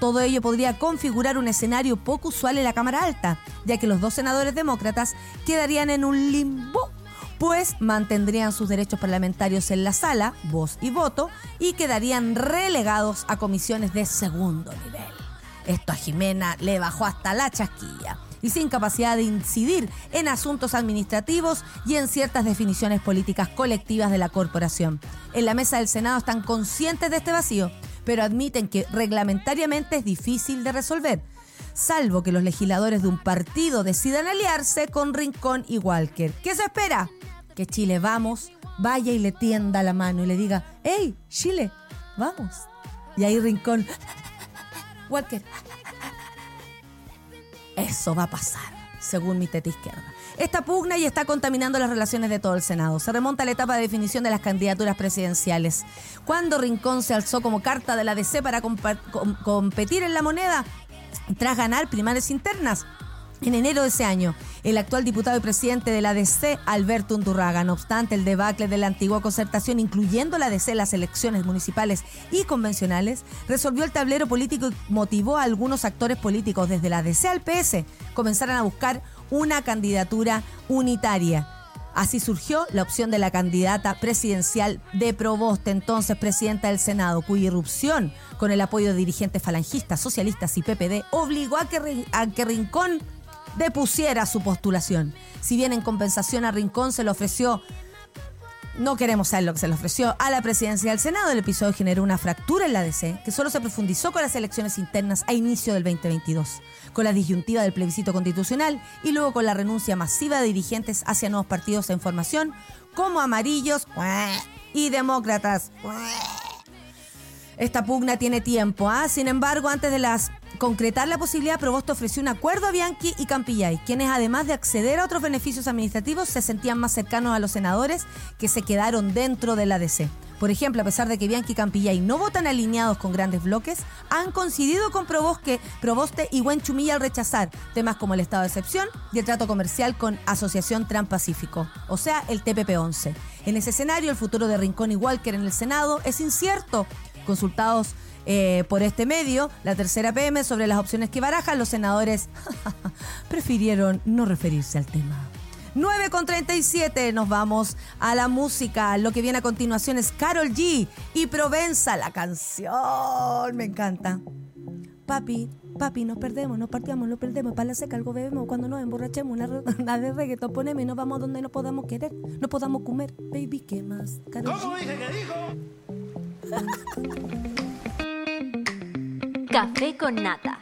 Todo ello podría configurar un escenario poco usual en la Cámara Alta, ya que los dos senadores demócratas quedarían en un limbo, pues mantendrían sus derechos parlamentarios en la sala, voz y voto, y quedarían relegados a comisiones de segundo nivel. Esto a Jimena le bajó hasta la chasquilla y sin capacidad de incidir en asuntos administrativos y en ciertas definiciones políticas colectivas de la corporación. En la mesa del Senado están conscientes de este vacío, pero admiten que reglamentariamente es difícil de resolver, salvo que los legisladores de un partido decidan aliarse con Rincón y Walker. ¿Qué se espera? Que Chile vamos, vaya y le tienda la mano y le diga, hey, Chile, vamos. Y ahí Rincón, Walker, eso va a pasar, según mi teta izquierda. Esta pugna y está contaminando las relaciones de todo el Senado. Se remonta a la etapa de definición de las candidaturas presidenciales. Cuando Rincón se alzó como carta de la DC para competir en la moneda, tras ganar primarias internas, en enero de ese año, el actual diputado y presidente de la DC, Alberto Undurraga, no obstante el debacle de la antigua concertación, incluyendo la DC, las elecciones municipales y convencionales, resolvió el tablero político y motivó a algunos actores políticos desde la DC al PS comenzaran a buscar una candidatura unitaria. Así surgió la opción de la candidata presidencial de Proboste, entonces presidenta del Senado, cuya irrupción, con el apoyo de dirigentes falangistas, socialistas y PPD, obligó a que, a que Rincón depusiera su postulación. Si bien en compensación a Rincón se le ofreció no queremos saber lo que se le ofreció a la presidencia del Senado. El episodio generó una fractura en la DC que solo se profundizó con las elecciones internas a inicio del 2022, con la disyuntiva del plebiscito constitucional y luego con la renuncia masiva de dirigentes hacia nuevos partidos en formación como amarillos y demócratas. Esta pugna tiene tiempo, ¿ah? Sin embargo, antes de las concretar la posibilidad, Probosto ofreció un acuerdo a Bianchi y Campillay, quienes además de acceder a otros beneficios administrativos se sentían más cercanos a los senadores que se quedaron dentro de la DC. Por ejemplo, a pesar de que Bianchi y Campillay no votan alineados con grandes bloques, han coincidido con Proboste, Proboste y Chumilla al rechazar temas como el estado de excepción y el trato comercial con Asociación Transpacífico, o sea, el TPP-11. En ese escenario, el futuro de Rincón y Walker en el Senado es incierto. Consultados eh, por este medio, la tercera PM, sobre las opciones que barajan, los senadores prefirieron no referirse al tema. 9 con 37, nos vamos a la música. Lo que viene a continuación es Carol G y Provenza, la canción. Me encanta. Papi, papi, nos perdemos, nos partimos, nos perdemos. Para la seca algo bebemos cuando nos emborrachemos. Una, de reggaetón ponemos y nos vamos donde no podamos querer, no podamos comer. Baby, ¿qué más? ¿Cómo dije que dijo? Café con nata.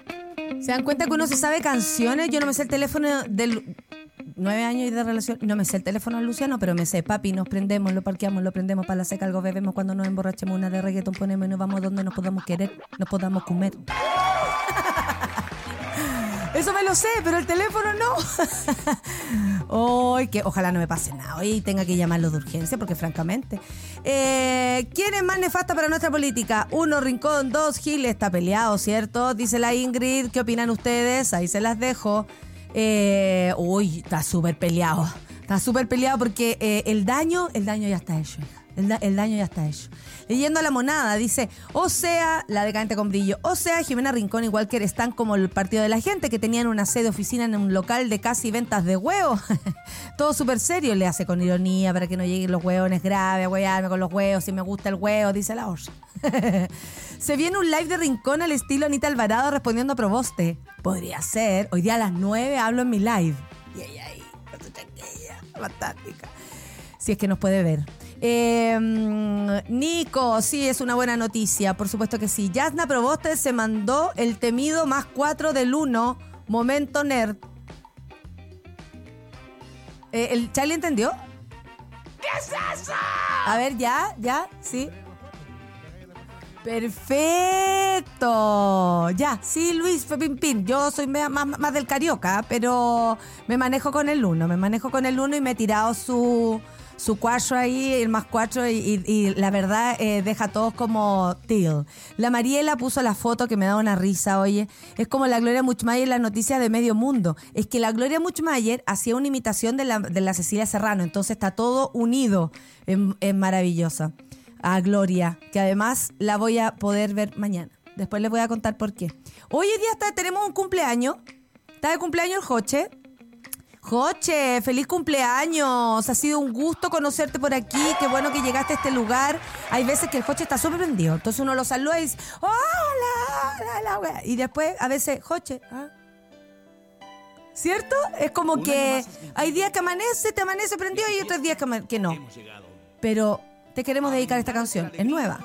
¿Se dan cuenta que uno se sabe canciones? Yo no me sé el teléfono del nueve años de relación, no me sé el teléfono de Luciano, pero me sé, papi, nos prendemos, lo parqueamos, lo prendemos para la seca, algo bebemos cuando nos emborrachemos, una de reggaeton ponemos y nos vamos donde nos podamos querer, nos podamos comer. Eso me lo sé, pero el teléfono no. Ay, que ojalá no me pase nada y tenga que llamarlo de urgencia, porque francamente. Eh, ¿Quién es más nefasta para nuestra política? Uno, Rincón, dos, Gil está peleado, ¿cierto? Dice la Ingrid, ¿qué opinan ustedes? Ahí se las dejo. Eh, uy, está súper peleado. Está súper peleado porque eh, el daño, el daño ya está hecho, el daño ya está hecho. Leyendo a la monada, dice, o sea, la decadente con brillo, o sea, Jimena Rincón y Walker están como el partido de la gente, que tenían una sede oficina en un local de casi ventas de huevos. Todo súper serio, le hace con ironía para que no lleguen los hueones graves, a con los huevos, si me gusta el huevo, dice la osa. Se viene un live de Rincón al estilo Anita Alvarado respondiendo a Proboste. Podría ser, hoy día a las 9 hablo en mi live. Y ahí, ahí, fantástica. Si es que nos puede ver. Eh, Nico, sí, es una buena noticia, por supuesto que sí. Yasna Proboste se mandó el temido más 4 del 1, momento nerd. Eh, ¿El Charlie entendió? ¿Qué es eso? A ver, ya, ya, sí. Perfecto. Ya, sí, Luis Pin Yo soy más, más, del carioca, pero me manejo con el 1. Me manejo con el 1 y me he tirado su su cuatro ahí, el más cuatro, y, la verdad eh, deja a todos como teal. La Mariela puso la foto que me da una risa, oye. Es como la Gloria Muchmayer en las noticias de medio mundo. Es que la Gloria Muchmayer hacía una imitación de la, de la Cecilia Serrano, entonces está todo unido. Es, maravillosa. A Gloria, que además la voy a poder ver mañana. Después les voy a contar por qué. Hoy día está, tenemos un cumpleaños. Está de cumpleaños el Joche. Joche, feliz cumpleaños. Ha sido un gusto conocerte por aquí. Qué bueno que llegaste a este lugar. Hay veces que el Joche está súper prendido. Entonces uno lo saluda y dice, hola, hola, Y después, a veces, Joche, ¿ah? ¿Cierto? Es como que hay días que amanece, te amanece prendido y otros días que, no. Pero te queremos dedicar esta canción. Es nueva.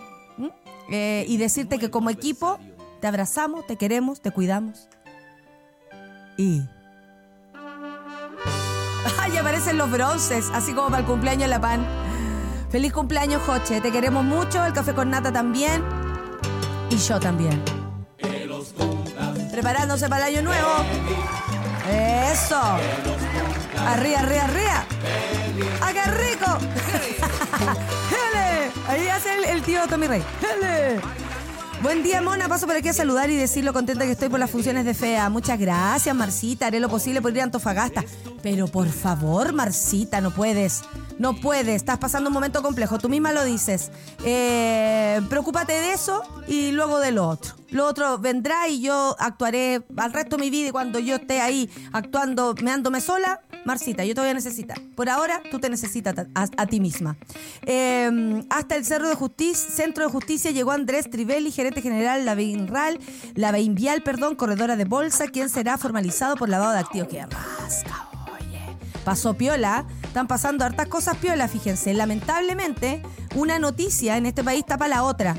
Eh, y decirte que como equipo te abrazamos, te queremos, te cuidamos. Y Ay, aparecen los bronces, así como para el cumpleaños de La Pan. Feliz cumpleaños, Joche. Te queremos mucho. El café con nata también. Y yo también. Preparándose para el año nuevo. Eso. Arriba, arriba, arriba. ¡Ah, qué rico! ¡Hele! Ahí hace el, el tío Tommy Rey. ¡Hele! Buen día, Mona. Paso por aquí a saludar y decir lo contenta que estoy por las funciones de FEA. Muchas gracias, Marcita. Haré lo posible por ir a Antofagasta. Pero por favor, Marcita, no puedes. No puedes. Estás pasando un momento complejo. Tú misma lo dices. Eh, preocúpate de eso y luego de lo otro. Lo otro vendrá y yo actuaré al resto de mi vida y cuando yo esté ahí actuando, meándome sola, Marcita, yo te voy a necesitar. Por ahora, tú te necesitas a, ti misma. Eh, hasta el Cerro de Justicia, Centro de Justicia llegó Andrés Trivelli, gerente general la Vinral, la Vial, perdón, corredora de bolsa, quien será formalizado por lavado de activos. ¡Qué rasca, oye! Pasó piola, están pasando hartas cosas piola, fíjense. Lamentablemente, una noticia en este país tapa la otra.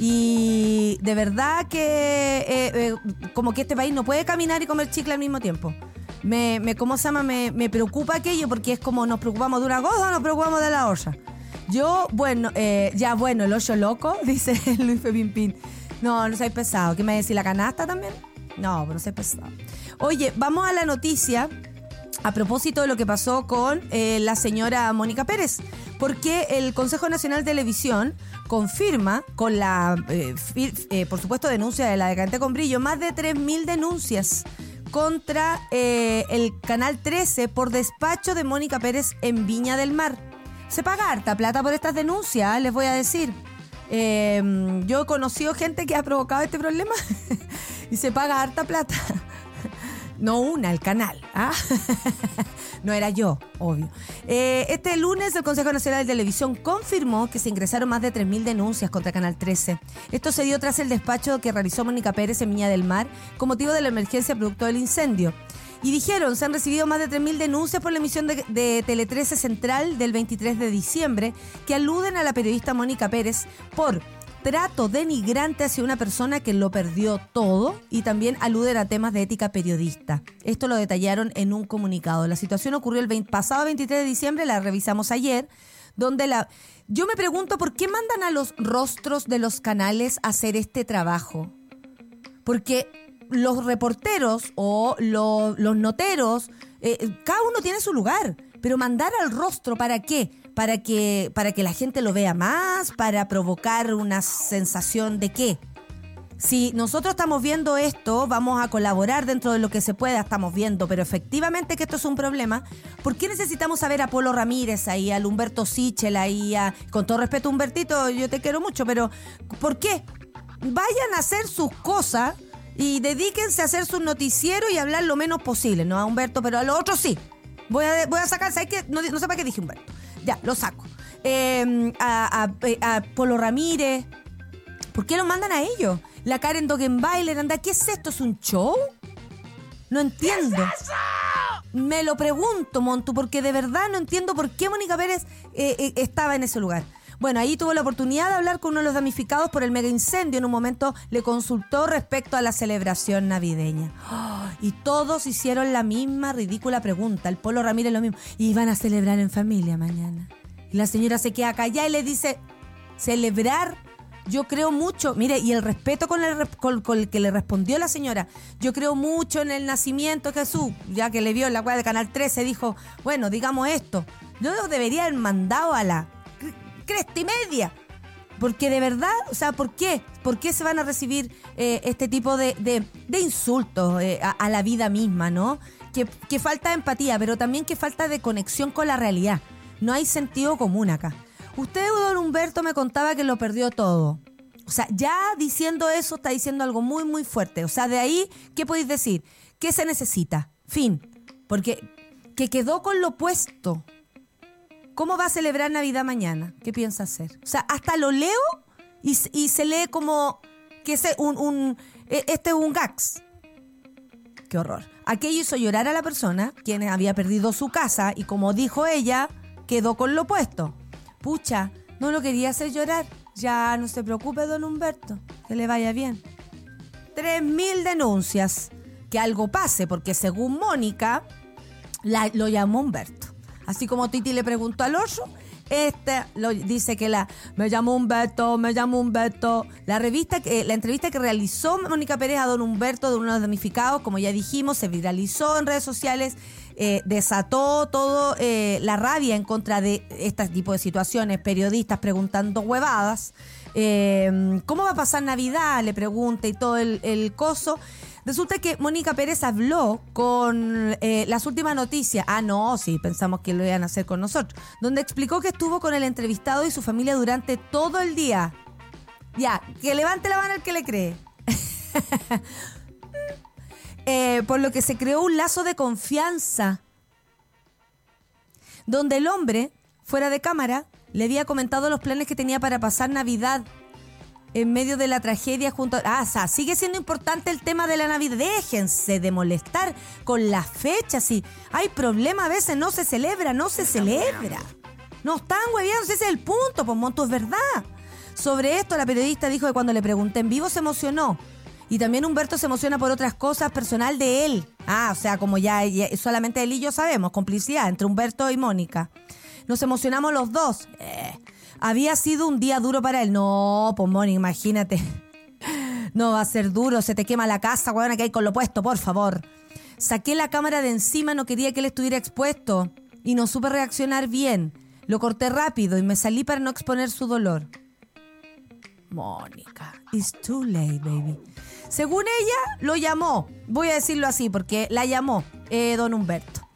Y de verdad que eh, eh, como que este país no puede caminar y comer chicle al mismo tiempo. Me, me ¿cómo se llama? Me, me preocupa aquello porque es como nos preocupamos de una cosa nos preocupamos de la otra. Yo, bueno, eh, ya bueno, el hoyo loco, dice Luis Pimpín. No, no seas pesado. ¿Qué me decís? ¿La canasta también? No, pero no seas pesado. Oye, vamos a la noticia a propósito de lo que pasó con eh, la señora Mónica Pérez, porque el Consejo Nacional de Televisión confirma con la, eh, eh, por supuesto, denuncia de la decadente con brillo, más de 3.000 denuncias contra eh, el Canal 13 por despacho de Mónica Pérez en Viña del Mar. Se paga harta plata por estas denuncias, les voy a decir. Eh, yo he conocido gente que ha provocado este problema y se paga harta plata. No una, el canal. ¿ah? no era yo, obvio. Eh, este lunes el Consejo Nacional de Televisión confirmó que se ingresaron más de 3.000 denuncias contra Canal 13. Esto se dio tras el despacho que realizó Mónica Pérez en Viña del Mar con motivo de la emergencia producto del incendio. Y dijeron, se han recibido más de 3.000 denuncias por la emisión de, de Tele 13 Central del 23 de diciembre que aluden a la periodista Mónica Pérez por trato denigrante hacia una persona que lo perdió todo y también aluden a temas de ética periodista. Esto lo detallaron en un comunicado. La situación ocurrió el 20 pasado 23 de diciembre, la revisamos ayer, donde la... Yo me pregunto por qué mandan a los rostros de los canales a hacer este trabajo. Porque los reporteros o lo- los noteros, eh, cada uno tiene su lugar. Pero mandar al rostro, ¿para qué? Para que, para que la gente lo vea más, para provocar una sensación de qué. Si nosotros estamos viendo esto, vamos a colaborar dentro de lo que se pueda, estamos viendo, pero efectivamente que esto es un problema. ¿Por qué necesitamos saber a Polo Ramírez ahí, al Humberto Sichel ahí, a- con todo respeto, Humbertito, yo te quiero mucho, pero ¿por qué? Vayan a hacer sus cosas y dedíquense a hacer su noticiero y hablar lo menos posible, no a Humberto, pero a lo otro sí. Voy a, voy a sacar, ¿sabes qué? No, no sé para qué dije Humberto. Ya, lo saco. Eh, a, a- a Polo Ramírez. ¿Por qué lo mandan a ellos? La Karen Dogenbailer, anda, ¿qué es esto? ¿Es un show? No entiendo. Me lo pregunto, Montu, porque de verdad no entiendo por qué Mónica Pérez eh, eh, estaba en ese lugar. Bueno, ahí tuvo la oportunidad de hablar con uno de los damnificados por el mega incendio. En un momento le consultó respecto a la celebración navideña. Y todos hicieron la misma ridícula pregunta. El Polo Ramírez lo mismo. Iban a celebrar en familia mañana. Y la señora se queda callada y le dice, celebrar yo creo mucho, mire, y el respeto con el, que le respondió la señora, yo creo mucho en el nacimiento de Jesús, ya que le vio en la web de Canal 13, dijo, bueno, digamos esto, yo debería haber mandado a la cresta y media. Porque de verdad, o sea, ¿por qué? ¿Por qué se van a recibir eh, este tipo de, de- insultos eh, a, la vida misma, no? Que, que falta de empatía, pero también que falta de conexión con la realidad. No hay sentido común acá. Usted, don Humberto, me contaba que lo perdió todo. O sea, ya diciendo eso está diciendo algo muy, muy fuerte. O sea, de ahí, ¿qué podéis decir? ¿Qué se necesita? Fin. Porque que quedó con lo puesto. ¿Cómo va a celebrar Navidad mañana? ¿Qué piensa hacer? O sea, hasta lo leo y, se lee como que ese un, un e- este es un gax. Qué horror. Aquello hizo llorar a la persona, quien había perdido su casa y como dijo ella, quedó con lo puesto. Pucha, no lo quería hacer llorar. Ya no se preocupe, don Humberto, que le vaya bien. 3.000 denuncias. Que algo pase, porque según Mónica, la- lo llamó Humberto. Así como Titi le preguntó al oso, este lo, dice que la me llamó Humberto, me llamó Humberto. La revista, que- la entrevista que realizó Mónica Pérez a don Humberto de uno de los damnificados, como ya dijimos, se viralizó en redes sociales eh, desató todo eh, la rabia en contra de este tipo de situaciones, periodistas preguntando huevadas. Eh, ¿Cómo va a pasar Navidad? Le pregunta y todo el coso. Resulta que Mónica Pérez habló con eh, las últimas noticias. Ah, no, sí, pensamos que lo iban a hacer con nosotros. Donde explicó que estuvo con el entrevistado y su familia durante todo el día. Ya, que levante la mano el que le cree. Eh, por lo que se creó un lazo de confianza. Donde el hombre, fuera de cámara, le había comentado los planes que tenía para pasar Navidad en medio de la tragedia junto a... Ah, o sea, sigue siendo importante el tema de la Navidad. Déjense de molestar con las fechas. Si hay problema a veces, no se celebra, no se celebra. No están hueviando, ese es el punto, pues Monto, es verdad. Sobre esto, la periodista dijo que cuando le pregunté en vivo se emocionó. Y también Humberto se emociona por otras cosas personal de él. Ah, o sea, como ya, ya solamente él y yo sabemos, complicidad entre Humberto y Mónica. Nos emocionamos los dos. Eh, había sido un día duro para él. No, pues Mónica, imagínate. No va a ser duro, se te quema la casa, weón, que hay con lo puesto, por favor. Saqué la cámara de encima, no quería que él estuviera expuesto. Y no supe reaccionar bien. Lo corté rápido y me salí para no exponer su dolor. Mónica, it's too late, baby. Según ella, lo llamó. Voy a decirlo así porque la llamó eh, don Humberto.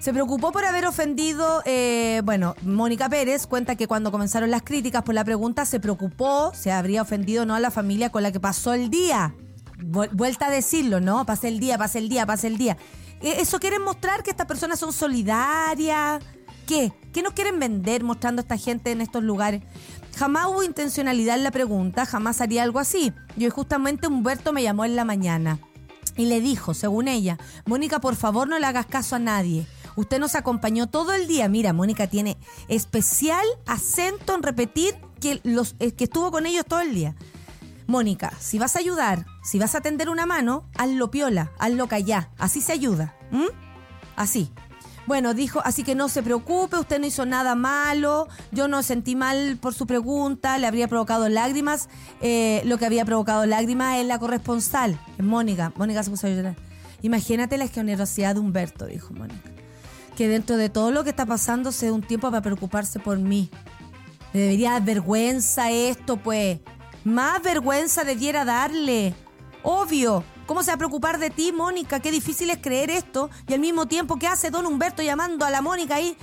Se preocupó por haber ofendido, eh, bueno, Mónica Pérez cuenta que cuando comenzaron las críticas por la pregunta se preocupó, se habría ofendido no a la familia con la que pasó el día. Vuel- Vuelta a decirlo, ¿no? Pasé el día, pasé el día, pasé el día. Eh, ¿Eso quieren mostrar que estas personas son solidarias? ¿Qué? ¿Qué nos quieren vender mostrando a esta gente en estos lugares? Jamás hubo intencionalidad en la pregunta, jamás haría algo así. Y hoy justamente Humberto me llamó en la mañana y le dijo, según ella, Mónica, por favor no le hagas caso a nadie. Usted nos acompañó todo el día. Mira, Mónica tiene especial acento en repetir que, los, eh, que estuvo con ellos todo el día. Mónica, si vas a ayudar, si vas a tender una mano, hazlo piola, hazlo callá. Así se ayuda. Así. Bueno, dijo, así que no se preocupe, usted no hizo nada malo, yo no sentí mal por su pregunta, le habría provocado lágrimas. Eh, lo que había provocado lágrimas es la corresponsal, es Mónica. Mónica se puso a llorar. Imagínate la generosidad de Humberto, dijo Mónica. Que dentro de todo lo que está pasando se da un tiempo para preocuparse por mí. Le debería dar vergüenza esto, pues. Más vergüenza debiera darle. Obvio. ¿Cómo se va a preocupar de ti, Mónica? Qué difícil es creer esto. Y al mismo tiempo, ¿qué hace don Humberto llamando a la Mónica ahí?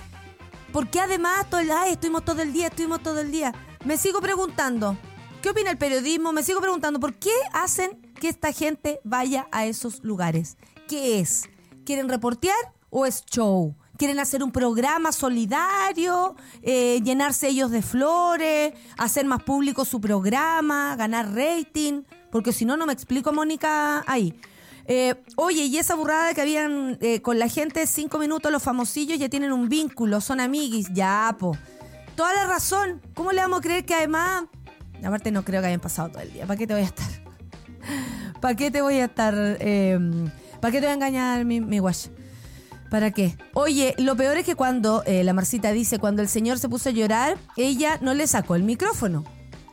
Porque además, todo el, ay, estuvimos todo el día, estuvimos todo el día. Me sigo preguntando, ¿qué opina el periodismo? Me sigo preguntando, ¿por qué hacen que esta gente vaya a esos lugares? ¿Qué es? ¿Quieren reportear o es show? ¿Quieren hacer un programa solidario? eh, ¿Llenarse ellos de flores? ¿Hacer más público su programa? ¿Ganar rating? Porque si no, no me explico, Mónica, ahí. Eh, oye, y esa burrada que habían eh, con la gente, cinco minutos, los famosillos ya tienen un vínculo, son amiguis, ya, po. Toda la razón. ¿Cómo le vamos a creer que además... Aparte no creo que hayan pasado todo el día. ¿Para qué te voy a estar? ¿Para qué te voy a estar... ¿Para qué te voy a engañar mi, mi? ¿Para qué? Oye, lo peor es que cuando, eh, la Marcita dice, cuando el señor se puso a llorar, ella no le sacó el micrófono.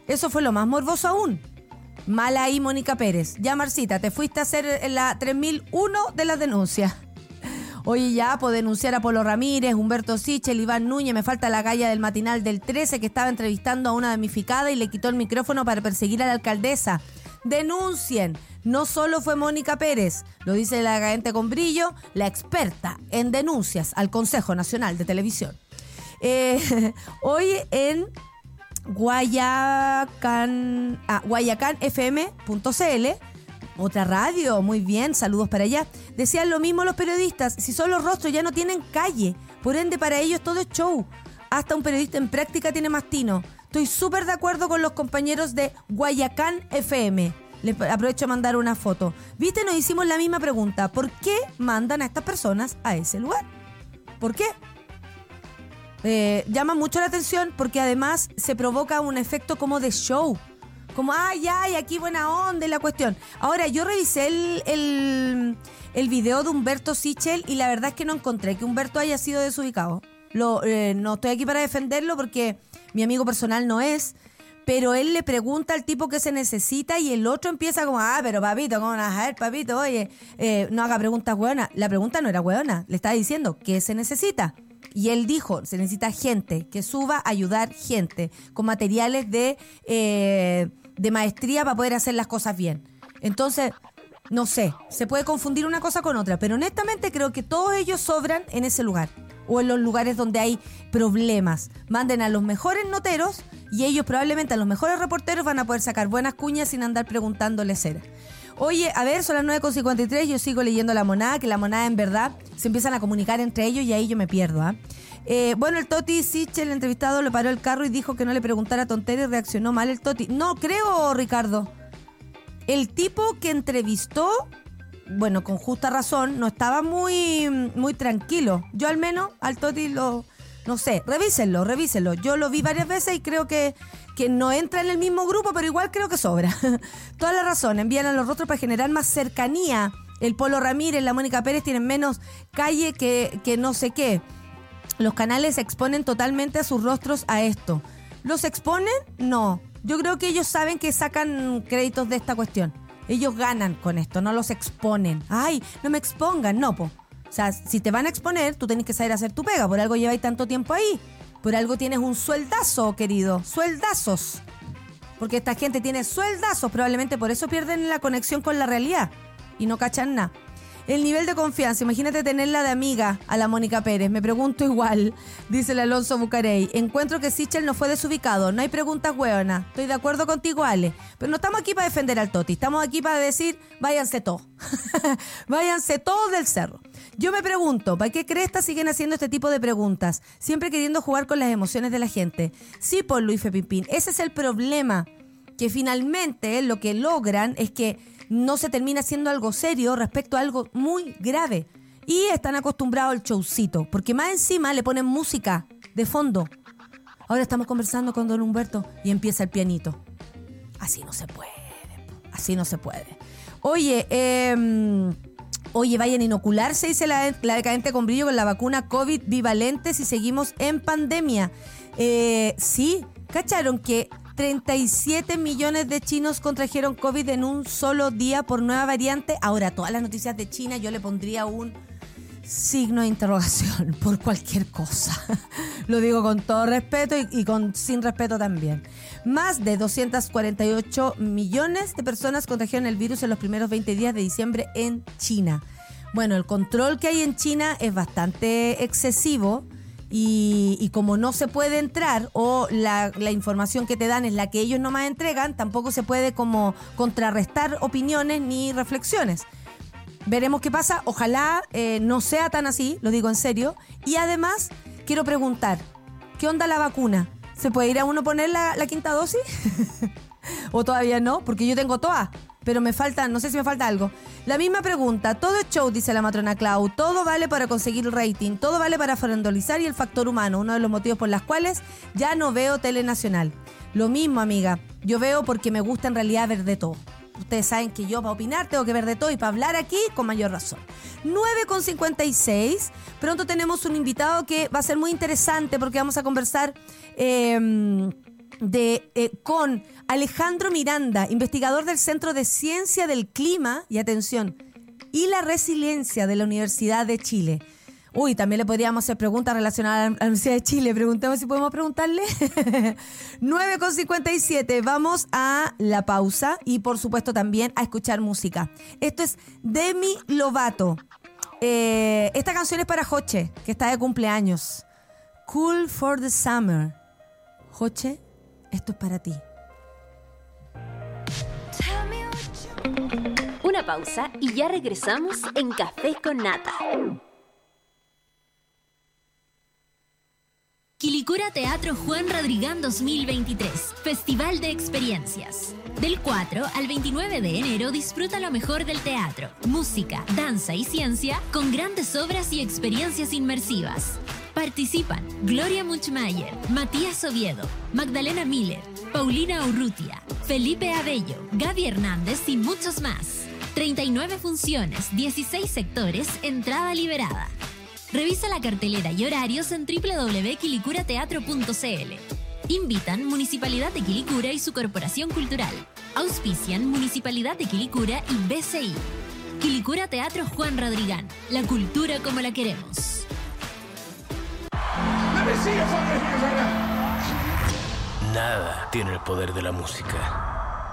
Eso fue lo más morboso aún. Mala ahí, Mónica Pérez. Ya, Marcita, te fuiste a hacer la 3001 de las denuncias. Oye, ya, por denunciar a Polo Ramírez, Humberto Sichel, Iván Núñez, me falta la galla del matinal del 13 que estaba entrevistando a una damnificada y le quitó el micrófono para perseguir a la alcaldesa. Denuncien. No solo fue Mónica Pérez, lo dice la agente con brillo, la experta en denuncias al Consejo Nacional de Televisión. Eh, hoy en Guayacán, ah, guayacanfm.cl, otra radio, muy bien, saludos para allá. Decían lo mismo los periodistas, si son los rostros ya no tienen calle, por ende para ellos todo es show. Hasta un periodista en práctica tiene más tino. Estoy súper de acuerdo con los compañeros de Guayacán FM. Les aprovecho a mandar una foto. Viste, nos hicimos la misma pregunta. ¿Por qué mandan a estas personas a ese lugar? ¿Por qué? Eh, llama mucho la atención porque además se provoca un efecto como de show. Como, ay, ay, aquí buena onda y la cuestión. Ahora, yo revisé el, el, el video de Humberto Sichel y la verdad es que no encontré que Humberto haya sido desubicado. Lo, eh, no estoy aquí para defenderlo porque mi amigo personal no es, pero él le pregunta al tipo qué se necesita y el otro empieza como, ah, pero papito, ¿cómo vas a ver, papito? Oye, eh, no haga preguntas hueonas. La pregunta no era hueona, le estaba diciendo, ¿qué se necesita? Y él dijo, se necesita gente que suba a ayudar gente con materiales de, eh, de maestría para poder hacer las cosas bien. Entonces, no sé, se puede confundir una cosa con otra, pero honestamente creo que todos ellos sobran en ese lugar o en los lugares donde hay problemas. Manden a los mejores noteros y ellos probablemente a los mejores reporteros van a poder sacar buenas cuñas sin andar preguntándole cera. Oye, a ver, son las 9.53, yo sigo leyendo la monada, que la monada en verdad se empiezan a comunicar entre ellos y ahí yo me pierdo. ¿ah? Eh, bueno, el Toti Sichel, el entrevistado, le paró el carro y dijo que no le preguntara tontería y reaccionó mal el Toti. No, creo, Ricardo. El tipo que entrevistó, bueno, con justa razón, no estaba muy, muy tranquilo. Yo al menos al Toti lo, no sé, revísenlo, revísenlo. Yo lo vi varias veces y creo que que no entra en el mismo grupo, pero igual creo que sobra. Toda la razón, envían a los rostros para generar más cercanía. El Polo Ramírez, la Mónica Pérez tienen menos calle que, que no sé qué. Los canales exponen totalmente a sus rostros a esto. ¿Los exponen? No. Yo creo que ellos saben que sacan créditos de esta cuestión. Ellos ganan con esto, no los exponen. Ay, no me expongan, no, po. O sea, si te van a exponer, tú tienes que saber hacer tu pega. Por algo lleváis tanto tiempo ahí. Por algo tienes un sueldazo, querido. Sueldazos. Porque esta gente tiene sueldazos. Probablemente por eso pierden la conexión con la realidad. Y no cachan nada. El nivel de confianza, imagínate tenerla de amiga a la Mónica Pérez. Me pregunto igual, dice el Alonso Bucarey. Encuentro que Sichel no fue desubicado. No hay preguntas hueonas. Estoy de acuerdo contigo, Ale. Pero no estamos aquí para defender al Toti. Estamos aquí para decir, váyanse todos. váyanse todos del cerro. Yo me pregunto, ¿para qué cresta siguen haciendo este tipo de preguntas? Siempre queriendo jugar con las emociones de la gente. Sí, por Luis Pimpín. Ese es el problema. Que finalmente lo que logran es que no se termina haciendo algo serio respecto a algo muy grave. Y están acostumbrados al showcito, porque más encima le ponen música de fondo. Ahora estamos conversando con don Humberto y empieza el pianito. Así no se puede, así no se puede. Oye, eh, oye, vayan a inocularse, dice la, la, decadente con brillo con la vacuna COVID bivalente si seguimos en pandemia. Eh, sí, ¿cacharon que 37 millones de chinos contrajeron COVID en un solo día por nueva variante. Ahora, todas las noticias de China yo le pondría un signo de interrogación por cualquier cosa. Lo digo con todo respeto y, con sin respeto también. Más de 248 millones de personas contrajeron el virus en los primeros 20 días de diciembre en China. Bueno, el control que hay en China es bastante excesivo y, como no se puede entrar o la, información que te dan es la que ellos nomás entregan, tampoco se puede como contrarrestar opiniones ni reflexiones. Veremos qué pasa, ojalá eh, no sea tan así, lo digo en serio. Y además, quiero preguntar, ¿qué onda la vacuna? ¿Se puede ir a uno poner la, la quinta dosis? ¿O todavía no? Porque yo tengo todas pero me falta, no sé si me falta algo. La misma pregunta, todo es show, dice la matrona Clau, todo vale para conseguir el rating, todo vale para farandolizar y el factor humano, uno de los motivos por los cuales ya no veo telenacional. Lo mismo, amiga, yo veo porque me gusta en realidad ver de todo. Ustedes saben que yo para opinar tengo que ver de todo y para hablar aquí con mayor razón. 9,56. Pronto tenemos un invitado que va a ser muy interesante porque vamos a conversar eh, de, eh, con Alejandro Miranda, investigador del Centro de Ciencia del Clima y atención, y la Resiliencia de la Universidad de Chile. Uy, también le podríamos hacer preguntas relacionadas a la Universidad de Chile. Preguntemos si podemos preguntarle. 9,57. Vamos a la pausa y por supuesto también a escuchar música. Esto es Demi Lovato. Eh, esta canción es para Joche, que está de cumpleaños. Cool for the Summer. Joche, esto es para ti. Una pausa y ya regresamos en Café con Nata. Quilicura Teatro Juan Rodrigán 2023, Festival de Experiencias. Del 4 al 29 de enero disfruta lo mejor del teatro, música, danza y ciencia con grandes obras y experiencias inmersivas. Participan Gloria Muchmayer, Matías Oviedo, Magdalena Miller, Paulina Urrutia, Felipe Abello, Gaby Hernández y muchos más. 39 funciones, 16 sectores, entrada liberada. Revisa la cartelera y horarios en www.quilicurateatro.cl. Invitan Municipalidad de Quilicura y su Corporación Cultural. Auspician Municipalidad de Quilicura y BCI. Quilicura Teatro Juan Rodrigán. La cultura como la queremos. Nada tiene el poder de la música.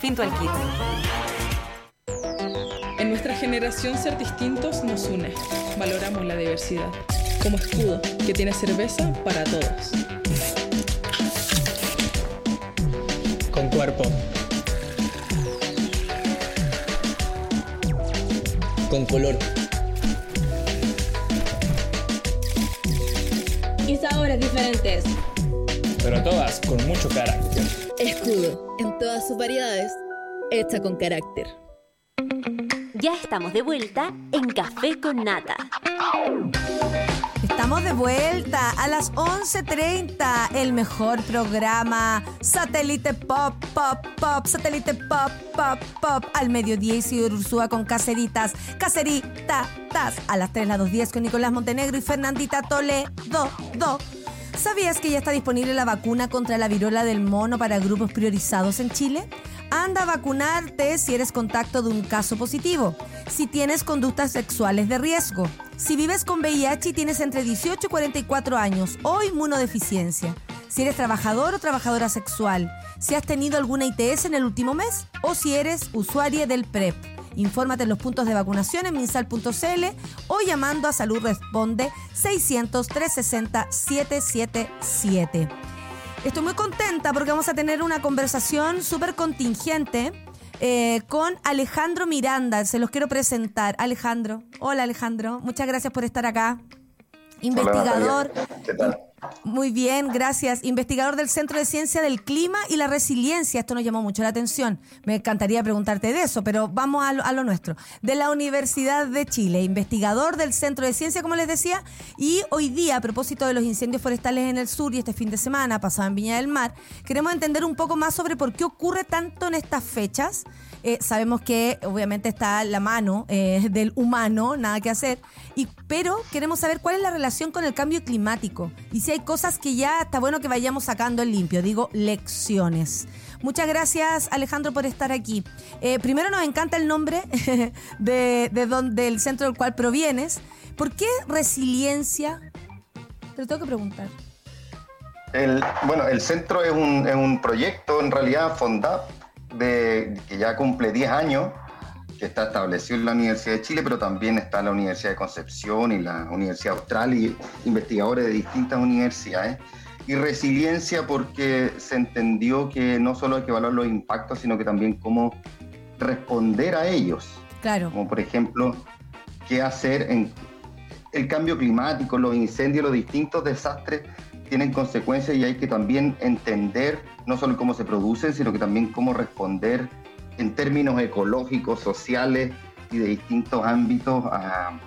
Finto al kit. En nuestra generación ser distintos nos une. Valoramos la diversidad. Como escudo, que tiene cerveza para todos. Con cuerpo. Con color. Y sabores diferentes. Pero todas con mucho carácter. Escudo, en todas sus variedades, hecha con carácter. Ya estamos de vuelta en Café con Nata. Estamos de vuelta a las 11.30, el mejor programa Satélite Pop, Pop, Pop, Satélite Pop, Pop, Pop, al mediodía y Ursúa con Caceritas, Cacerita, Tas, a las 3, las 2.10 con Nicolás Montenegro y Fernandita Toledo, do. ¿Sabías que ya está disponible la vacuna contra la viruela del mono para grupos priorizados en Chile? Anda a vacunarte si eres contacto de un caso positivo, si tienes conductas sexuales de riesgo, si vives con VIH y tienes entre 18 y 44 años o inmunodeficiencia, si eres trabajador o trabajadora sexual, si has tenido alguna ITS en el último mes o si eres usuaria del PrEP. Infórmate en los puntos de vacunación en minsal.cl o llamando a Salud Responde 600-360-777. Estoy muy contenta porque vamos a tener una conversación súper contingente eh, con Alejandro Miranda. Se los quiero presentar. Alejandro. Hola Alejandro. Muchas gracias por estar acá. Investigador. ¿Qué tal? Muy bien, gracias. Investigador del Centro de Ciencia del Clima y la Resiliencia. Esto nos llamó mucho la atención. Me encantaría preguntarte de eso, pero vamos a lo, nuestro. De la Universidad de Chile, investigador del Centro de Ciencia, como les decía. Y hoy día, a propósito de los incendios forestales en el sur y este fin de semana pasado en Viña del Mar, queremos entender un poco más sobre por qué ocurre tanto en estas fechas. Eh, sabemos que obviamente está la mano eh, del humano, nada que hacer, y, pero queremos saber cuál es la relación con el cambio climático y si hay cosas que ya está bueno que vayamos sacando en limpio, digo lecciones. Muchas gracias Alejandro por estar aquí. Eh, primero nos encanta el nombre de, de del centro del cual provienes. ¿Por qué resiliencia? Te lo tengo que preguntar. El, bueno, el centro es un, es un proyecto, en realidad, FONDAP, de, que ya cumple 10 años, que está establecido en la Universidad de Chile, pero también está la Universidad de Concepción y la Universidad Austral y investigadores de distintas universidades. Y resiliencia porque se entendió que no solo hay que evaluar los impactos, sino que también cómo responder a ellos. Claro. como por ejemplo qué hacer en el cambio climático, los incendios, los distintos desastres tienen consecuencias y hay que también entender no solo cómo se producen, sino que también cómo responder en términos ecológicos, sociales y de distintos ámbitos a,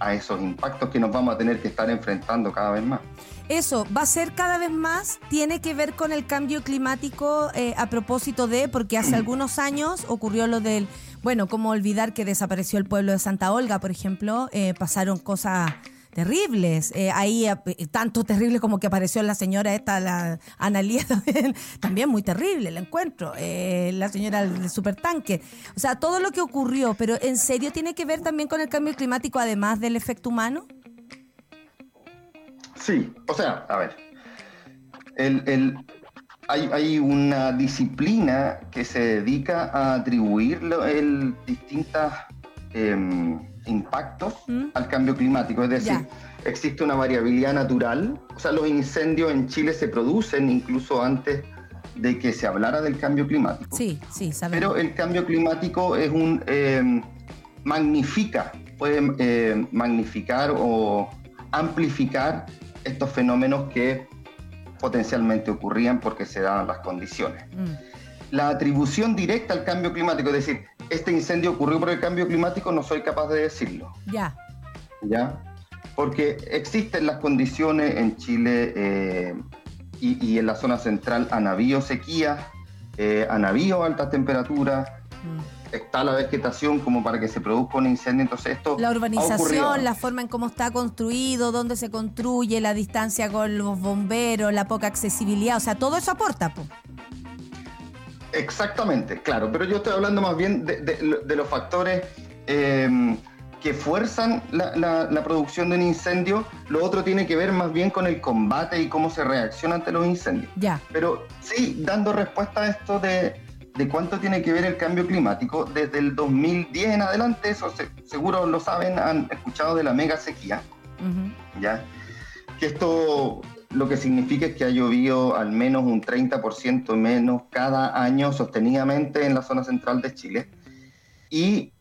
a esos impactos que nos vamos a tener que estar enfrentando cada vez más. Eso va a ser cada vez más, tiene que ver con el cambio climático eh, a propósito de, porque hace algunos años ocurrió lo del, bueno, cómo olvidar que desapareció el pueblo de Santa Olga, por ejemplo, eh, pasaron cosas terribles, eh, ahí eh, tanto terrible como que apareció la señora esta, la Analía también, también muy terrible el encuentro, eh, la señora del supertanque, o sea, todo lo que ocurrió, pero ¿en serio tiene que ver también con el cambio climático además del efecto humano? Sí, o sea, a ver, el, el- hay, hay una disciplina que se dedica a atribuir el distintos impactos ¿Mm? al cambio climático. Es decir, existe una variabilidad natural. O sea, los incendios en Chile se producen incluso antes de que se hablara del cambio climático. Sí, sí, sabemos. Pero el cambio climático es un eh, magnifica, puede eh, magnificar o amplificar estos fenómenos que potencialmente ocurrían porque se daban las condiciones. Mm. La atribución directa al cambio climático, es decir, este incendio ocurrió por el cambio climático, no soy capaz de decirlo. Ya. ¿ya? Porque existen las condiciones en Chile eh, y, y en la zona central han habido sequías, eh, han habido altas temperaturas, Mm. está la vegetación como para que se produzca un incendio, entonces esto La urbanización, la forma en cómo está construido, dónde se construye, la distancia con los bomberos, la poca accesibilidad, o sea, todo eso aporta. po. Exactamente, claro, pero yo estoy hablando más bien de, de- de los factores eh, que fuerzan la, la- la producción de un incendio, lo otro tiene que ver más bien con el combate y cómo se reacciona ante los incendios. Ya. Pero sí, dando respuesta a esto de, de cuánto tiene que ver el cambio climático, desde el 2010 en adelante, eso se- seguro lo saben, han escuchado de la mega sequía. ¿ya? Que esto lo que significa es que ha llovido al menos un 30% menos cada año sostenidamente en la zona central de Chile. Y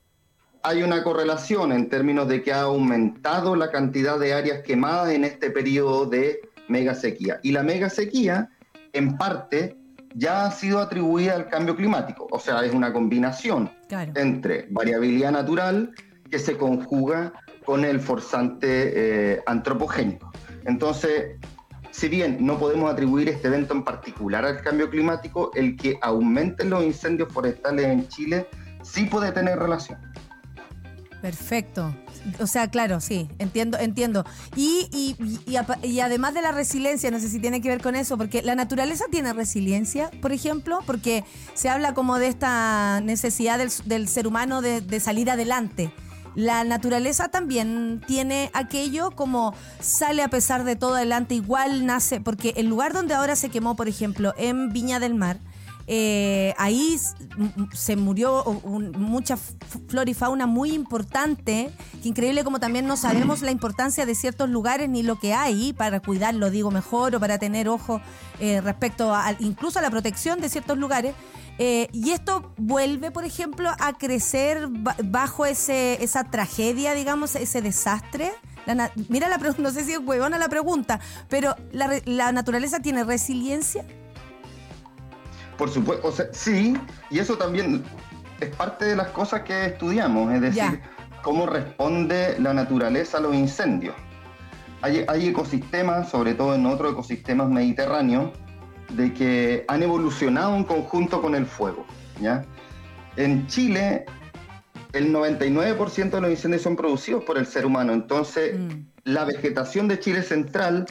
hay una correlación en términos de que ha aumentado la cantidad de áreas quemadas en este periodo de mega sequía. Y la mega sequía, en parte, ya ha sido atribuida al cambio climático. O sea, es una combinación Claro. entre variabilidad natural que se conjuga con el forzante eh, antropogénico. Entonces, si bien no podemos atribuir este evento en particular al cambio climático, el que aumenten los incendios forestales en Chile sí puede tener relación. Perfecto. O sea, claro, sí, entiendo, entiendo. Y, y, y, y además de la resiliencia, no sé si tiene que ver con eso, porque la naturaleza tiene resiliencia, por ejemplo, porque se habla como de esta necesidad del, del ser humano de salir adelante. La naturaleza también tiene aquello como sale a pesar de todo adelante, igual nace, porque el lugar donde ahora se quemó, por ejemplo, en Viña del Mar, eh, ahí se murió un- mucha flora y fauna muy importante, que increíble como también no sabemos la importancia de ciertos lugares ni lo que hay para cuidarlo, digo mejor, o para tener ojo eh, respecto a, incluso a la protección de ciertos lugares. Eh, y esto vuelve, por ejemplo, a crecer ba- bajo ese, esa tragedia, digamos, ese desastre. La mira la pregunta, no sé si es huevona la pregunta, pero ¿la, la naturaleza tiene resiliencia? Por supuesto, o sea, sí, y eso también es parte de las cosas que estudiamos, es decir, Ya. cómo responde la naturaleza a los incendios. Hay, hay ecosistemas, sobre todo en otros ecosistemas mediterráneos, de que han evolucionado en conjunto con el fuego. ¿ya? En Chile, el 99% de los incendios son producidos por el ser humano, entonces Mm. la vegetación de Chile central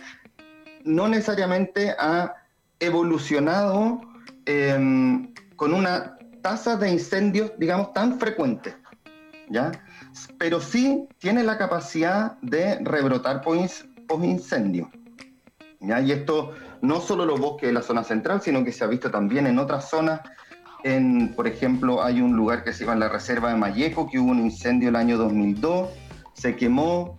no necesariamente ha evolucionado eh, con una tasa de incendios, digamos, tan frecuente, ¿ya? Pero sí tiene la capacidad de rebrotar post-incendio, ¿ya? Y esto no solo los bosques de la zona central, sino que se ha visto también en otras zonas. En, por ejemplo, hay un lugar que se llama la Reserva de Mayeco, que hubo un incendio el año 2002, se quemó,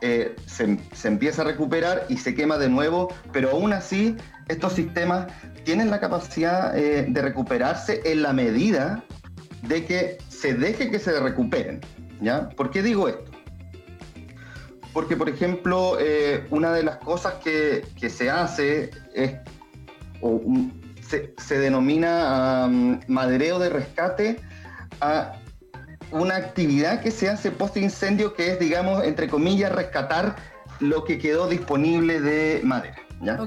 eh, se, se empieza a recuperar y se quema de nuevo, pero aún así estos sistemas tienen la capacidad eh, de recuperarse en la medida de que se deje que se recuperen. ¿ya? ¿Por qué digo esto? Porque, por ejemplo, eh, una de las cosas que, que se hace es, o un- se, se denomina um, madereo de rescate a una actividad que se hace post incendio que es, digamos, entre comillas, rescatar lo que quedó disponible de madera. ¿ya?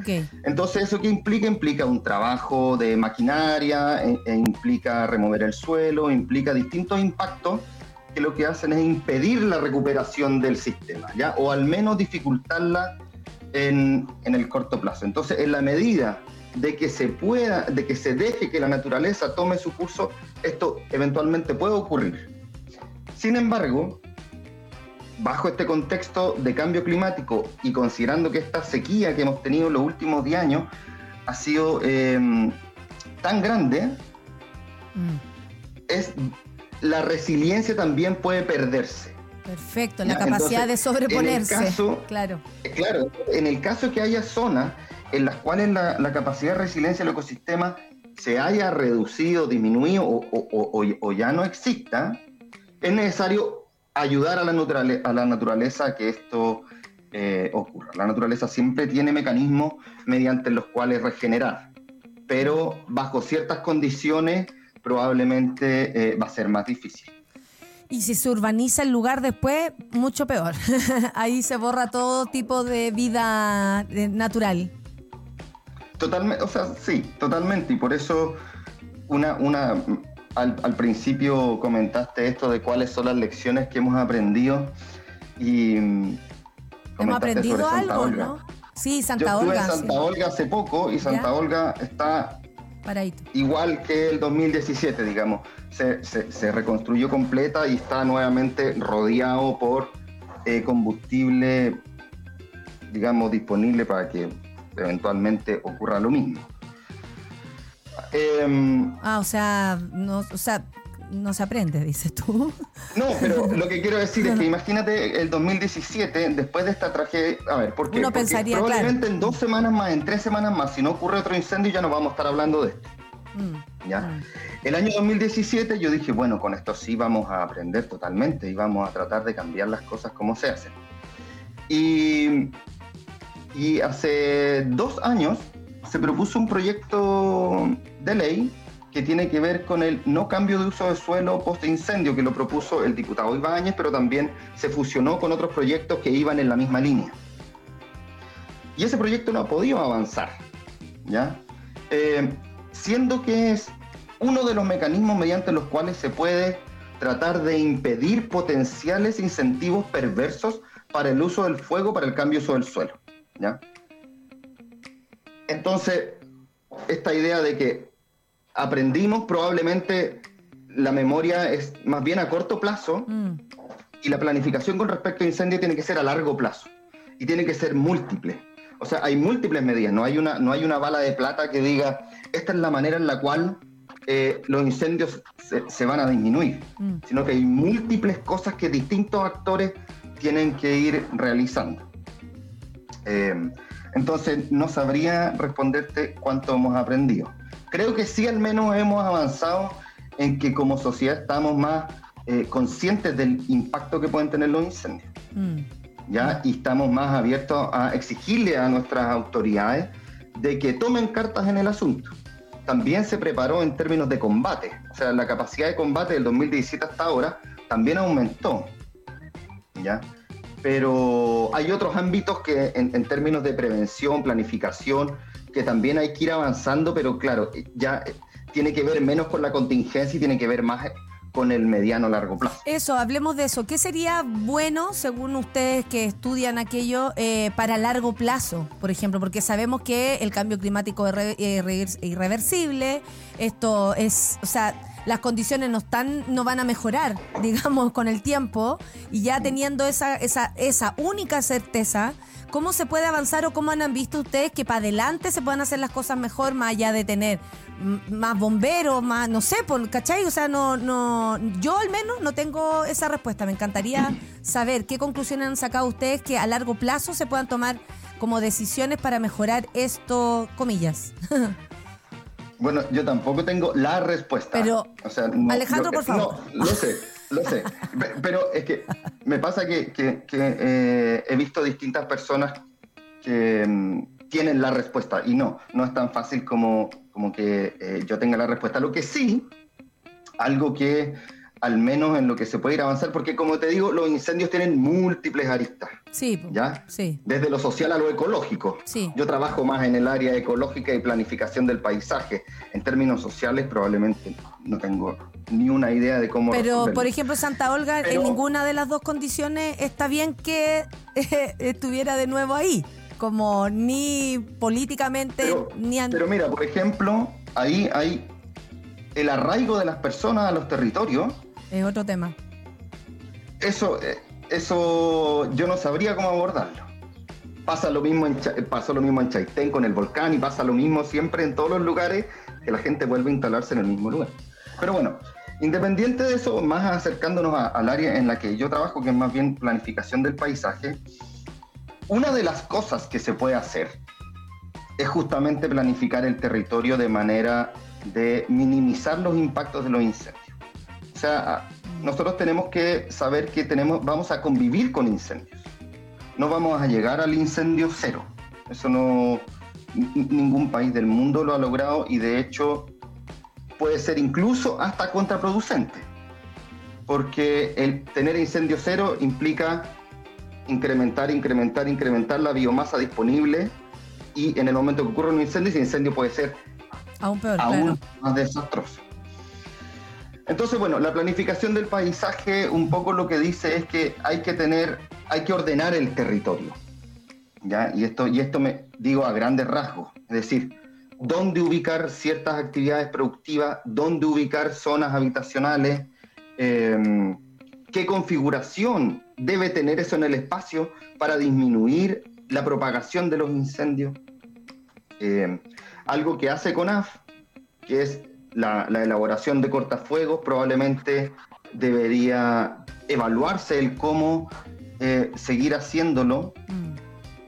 Entonces, ¿eso qué implica? Implica un trabajo de maquinaria, e- e implica remover el suelo, implica distintos impactos que lo que hacen es impedir la recuperación del sistema, ¿ya? O al menos dificultarla en, en el corto plazo. Entonces, en la medida de que se pueda, de que se deje que la naturaleza tome su curso, esto eventualmente puede ocurrir. Sin embargo, bajo este contexto de cambio climático y considerando que esta sequía que hemos tenido en los últimos 10 años ha sido eh, tan grande, Mm. es, la resiliencia también puede perderse. Perfecto, la Ya, capacidad entonces, de sobreponerse. en el caso- claro. Eh, Claro, en el caso que haya zonas en las cuales la, la capacidad de resiliencia del ecosistema se haya reducido, disminuido o, o- o- o- o ya no exista, es necesario ayudar a la, naturale- a la naturaleza a que esto eh, ocurra. La naturaleza siempre tiene mecanismos mediante los cuales regenerar, pero bajo ciertas condiciones probablemente eh, va a ser más difícil. Y si se urbaniza el lugar después, mucho peor. Ahí se borra todo tipo de vida eh, natural. Totalmente, o sea, sí, totalmente. Y por eso una, una al, al principio comentaste esto de cuáles son las lecciones que hemos aprendido y mm, Hemos aprendido sobre Santa algo, Olga. ¿no? Sí, Yo Santa estuve Olga. en Santa sí. Olga hace poco y Santa ¿Ya? Olga está Igual que el 2017, digamos. Se, se- se reconstruyó completa y está nuevamente rodeado por eh, combustible, digamos, disponible para que eventualmente ocurra lo mismo. Em, Ah, o sea, no, o sea, no se aprende, dices tú. no, pero lo que quiero decir es que imagínate el 2017, después de esta tragedia, a ver, ¿por qué? Uno Porque pensaría, probablemente en dos semanas más, en tres semanas más, si no ocurre otro incendio, ya no vamos a estar hablando de esto. Mm, ¿ya? mm. El año 2017 yo dije, bueno, con esto sí vamos a aprender totalmente y vamos a tratar de cambiar las cosas como se hacen. Y, y hace dos años se propuso un proyecto de ley que tiene que ver con el no cambio de uso de suelo post-incendio, que lo propuso el diputado Ibáñez, pero también se fusionó con otros proyectos que iban en la misma línea. Y ese proyecto no ha podido avanzar, ¿ya? Eh, siendo que es uno de los mecanismos mediante los cuales se puede tratar de impedir potenciales incentivos perversos para el uso del fuego, para el cambio uso del suelo. ¿ya? Entonces, esta idea de que aprendimos, probablemente la memoria es más bien a corto plazo Mm. y la planificación con respecto a incendio tiene que ser a largo plazo y tiene que ser múltiple. O sea, hay múltiples medidas, no hay una, no hay una bala de plata que diga, esta es la manera en la cual eh, los incendios se, se van a disminuir, Mm. sino que hay múltiples cosas que distintos actores tienen que ir realizando. Eh, entonces, no sabría responderte cuánto hemos aprendido. Creo que sí al menos hemos avanzado en que como sociedad estamos más eh, conscientes del impacto que pueden tener los incendios. Mm. ¿ya? Y estamos más abiertos a exigirle a nuestras autoridades de que tomen cartas en el asunto. También se preparó en términos de combate, o sea, la capacidad de combate del 2017 hasta ahora también aumentó, ¿ya? Pero hay otros ámbitos que en, en términos de prevención, planificación, que también hay que ir avanzando, pero claro, ya eh, tiene que ver menos con la contingencia y tiene que ver más con el mediano largo plazo. Eso, hablemos de eso. ¿Qué sería bueno, según ustedes que estudian aquello, eh, para largo plazo, por ejemplo? Porque sabemos que el cambio climático es eh, re- irreversible, esto es, o sea, las condiciones no están, no van a mejorar, digamos, con el tiempo, y ya teniendo esa, esa, esa única certeza, ¿cómo se puede avanzar o cómo han visto ustedes que para adelante se puedan hacer las cosas mejor, más allá de tener más bomberos, más, no sé, por, ¿cachai? O sea, no, no, yo al menos no tengo esa respuesta. Me encantaría saber qué conclusiones han sacado ustedes que a largo plazo se puedan tomar como decisiones para mejorar esto, comillas. Bueno, yo tampoco tengo la respuesta. Pero, O sea, no- Alejandro, por favor. No, lo sé, lo sé. Pe- Pero es que me pasa que, que- que, eh, he visto distintas personas que mm, tienen la respuesta y no, no es tan fácil como, como que eh, yo tenga la respuesta. Lo que sí, algo que al menos en lo que se puede ir a avanzar, porque como te digo, los incendios tienen múltiples aristas. Sí. ¿Ya? Sí. Desde lo social a lo ecológico. Sí. Yo trabajo más en el área ecológica y planificación del paisaje. En términos sociales probablemente no tengo ni una idea de cómo... Pero, resolverlo. por ejemplo, Santa Olga, Pero- en ninguna de las dos condiciones está bien que eh, estuviera de nuevo ahí, como ni políticamente, Pero, ni... pero mira, por ejemplo, ahí hay el arraigo de las personas a los territorios. Es otro tema. Eso, eh, eso yo no sabría cómo abordarlo. Pasa lo mismo en, pasó lo mismo en Chaitén con el volcán y pasa lo mismo siempre en todos los lugares que la gente vuelve a instalarse en el mismo lugar. Pero bueno, independiente de eso, más acercándonos al área en la que yo trabajo, que es más bien planificación del paisaje, una de las cosas que se puede hacer es justamente planificar el territorio de manera de minimizar los impactos de los incendios. O sea, nosotros tenemos que saber que tenemos, vamos a convivir con incendios. No vamos a llegar al incendio cero. Eso no, ningún país del mundo lo ha logrado y de hecho puede ser incluso hasta contraproducente. Porque el tener incendio cero implica incrementar, incrementar, incrementar la biomasa disponible y en el momento que ocurre un incendio, ese incendio puede ser Aún peor, aún claro. más desastroso. Entonces, bueno, la planificación del paisaje un poco lo que dice es que hay que tener, hay que ordenar el territorio. ¿ya? Y esto, y esto me digo a grandes rasgos, es decir, dónde ubicar ciertas actividades productivas, dónde ubicar zonas habitacionales, eh, qué configuración debe tener eso en el espacio para disminuir la propagación de los incendios. Eh, algo que hace CONAF, que es la, la elaboración de cortafuegos, probablemente debería evaluarse el cómo eh, seguir haciéndolo,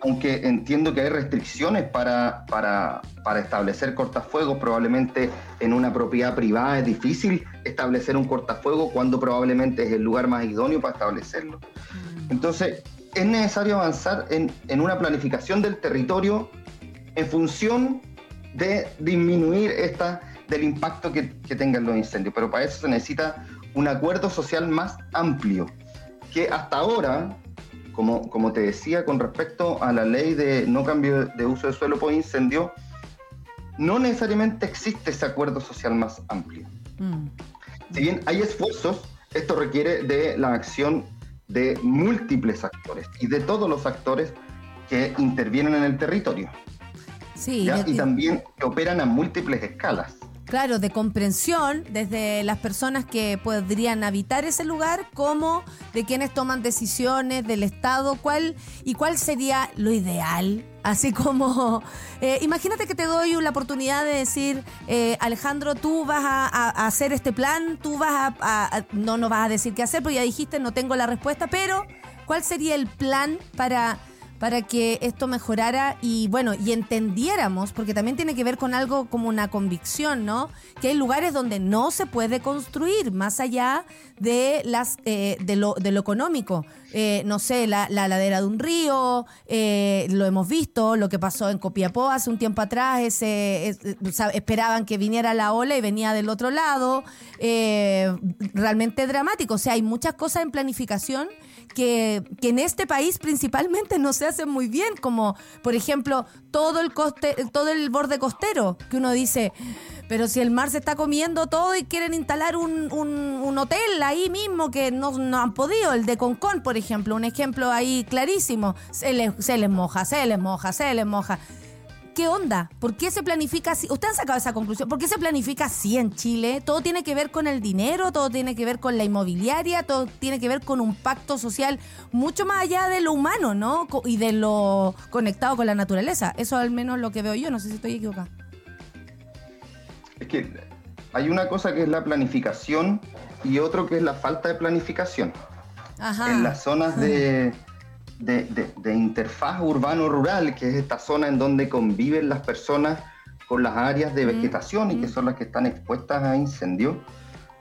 aunque entiendo que hay restricciones para, para, para establecer cortafuegos, probablemente en una propiedad privada es difícil establecer un cortafuego cuando probablemente es el lugar más idóneo para establecerlo. Entonces, es necesario avanzar en, en una planificación del territorio en función de disminuir esta, del impacto que, que tengan los incendios. Pero para eso se necesita un acuerdo social más amplio, que hasta ahora, como, como te decía, con respecto a la ley de no cambio de uso de suelo por incendio, no necesariamente existe ese acuerdo social más amplio. Mm. Si bien hay esfuerzos, esto requiere de la acción de múltiples actores y de todos los actores que intervienen en el territorio. Sí, y también que operan a múltiples escalas. Claro, de comprensión desde las personas que podrían habitar ese lugar, como de quienes toman decisiones del Estado, cuál y cuál sería lo ideal. Así como, eh, imagínate que te doy la oportunidad de decir, eh, Alejandro, tú vas a, hacer este plan, tú vas a, no nos vas a decir qué hacer, porque ya dijiste, no tengo la respuesta, pero ¿cuál sería el plan para para que esto mejorara y bueno, y entendiéramos, porque también tiene que ver con algo como una convicción, ¿no? Que hay lugares donde no se puede construir, más allá de las eh, de, lo, de lo económico. Eh, no sé, la, la ladera de un río, eh, lo hemos visto, lo que pasó en Copiapó hace un tiempo atrás, ese, sea, esperaban que viniera la ola y venía del otro lado, eh, realmente dramático. O sea, hay muchas cosas en planificación que, que en este país principalmente no se hacen muy bien, como por ejemplo todo el coste, todo el borde costero, que uno dice, pero si el mar se está comiendo todo y quieren instalar un, un- hotel ahí mismo que no, no han podido, el de Concón, por ejemplo, un ejemplo ahí clarísimo, se les, moja, se les moja, se les moja. ¿Qué onda? ¿Por qué se planifica así? ¿Usted han sacado esa conclusión? ¿Por qué se planifica así en Chile? Todo tiene que ver con el dinero, todo tiene que ver con la inmobiliaria, todo tiene que ver con un pacto social mucho más allá de lo humano, ¿no? Y de lo conectado con la naturaleza. Eso al menos lo que veo yo, no sé si estoy equivocada. Es que hay una cosa que es la planificación y otro que es la falta de planificación. Ajá. En las zonas de, de, de- de interfaz urbano-rural, que es esta zona en donde conviven las personas con las áreas de vegetación y que son las que están expuestas a incendios,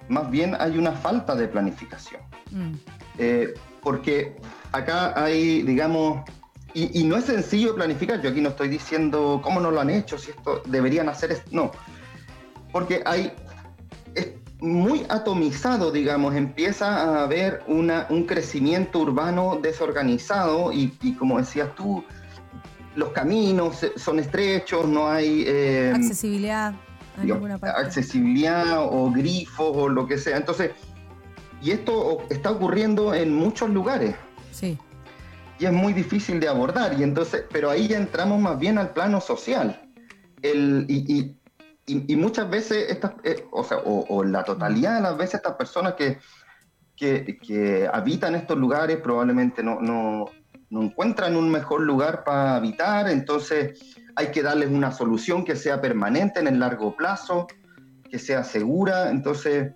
más bien hay una falta de planificación. Mm. Eh, porque acá hay, digamos, y, y no es sencillo planificar, yo aquí no estoy diciendo cómo no lo han hecho, si esto deberían hacer esto, no, porque hay, es muy atomizado, digamos, empieza a haber una, un crecimiento urbano desorganizado y, y como decías tú, los caminos son estrechos, no hay... eh, Accesibilidad a digamos, ninguna parte. accesibilidad o grifos o lo que sea. Entonces, y esto está ocurriendo en muchos lugares Sí. y es muy difícil de abordar. Y entonces, pero ahí ya entramos más bien al plano social. El, y, y- y- muchas veces, estas, eh, o sea, o, la totalidad de las veces estas personas que que, habitan estos lugares probablemente no, no, no encuentran un mejor lugar para habitar, entonces hay que darles una solución que sea permanente en el largo plazo, que sea segura, entonces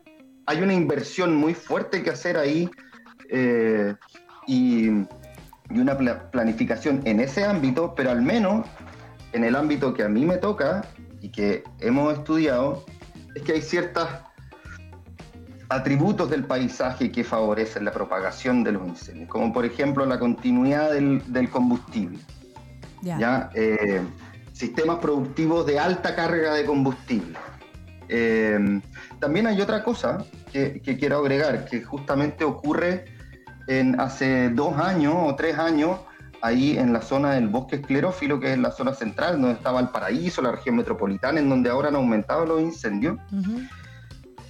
hay una inversión muy fuerte que hacer ahí eh, y, y una pla- planificación en ese ámbito, pero al menos en el ámbito que a mí me toca y que hemos estudiado, es que hay ciertos atributos del paisaje que favorecen la propagación de los incendios, como por ejemplo la continuidad del, del combustible. ¿ya? Eh, sistemas productivos de alta carga de combustible. Eh, también hay otra cosa que, que quiero agregar, que justamente ocurre en hace dos años o tres años, ahí en la zona del bosque esclerófilo, que es la zona central, donde estaba el paraíso, la región metropolitana, en donde ahora han aumentado los incendios. Ujú.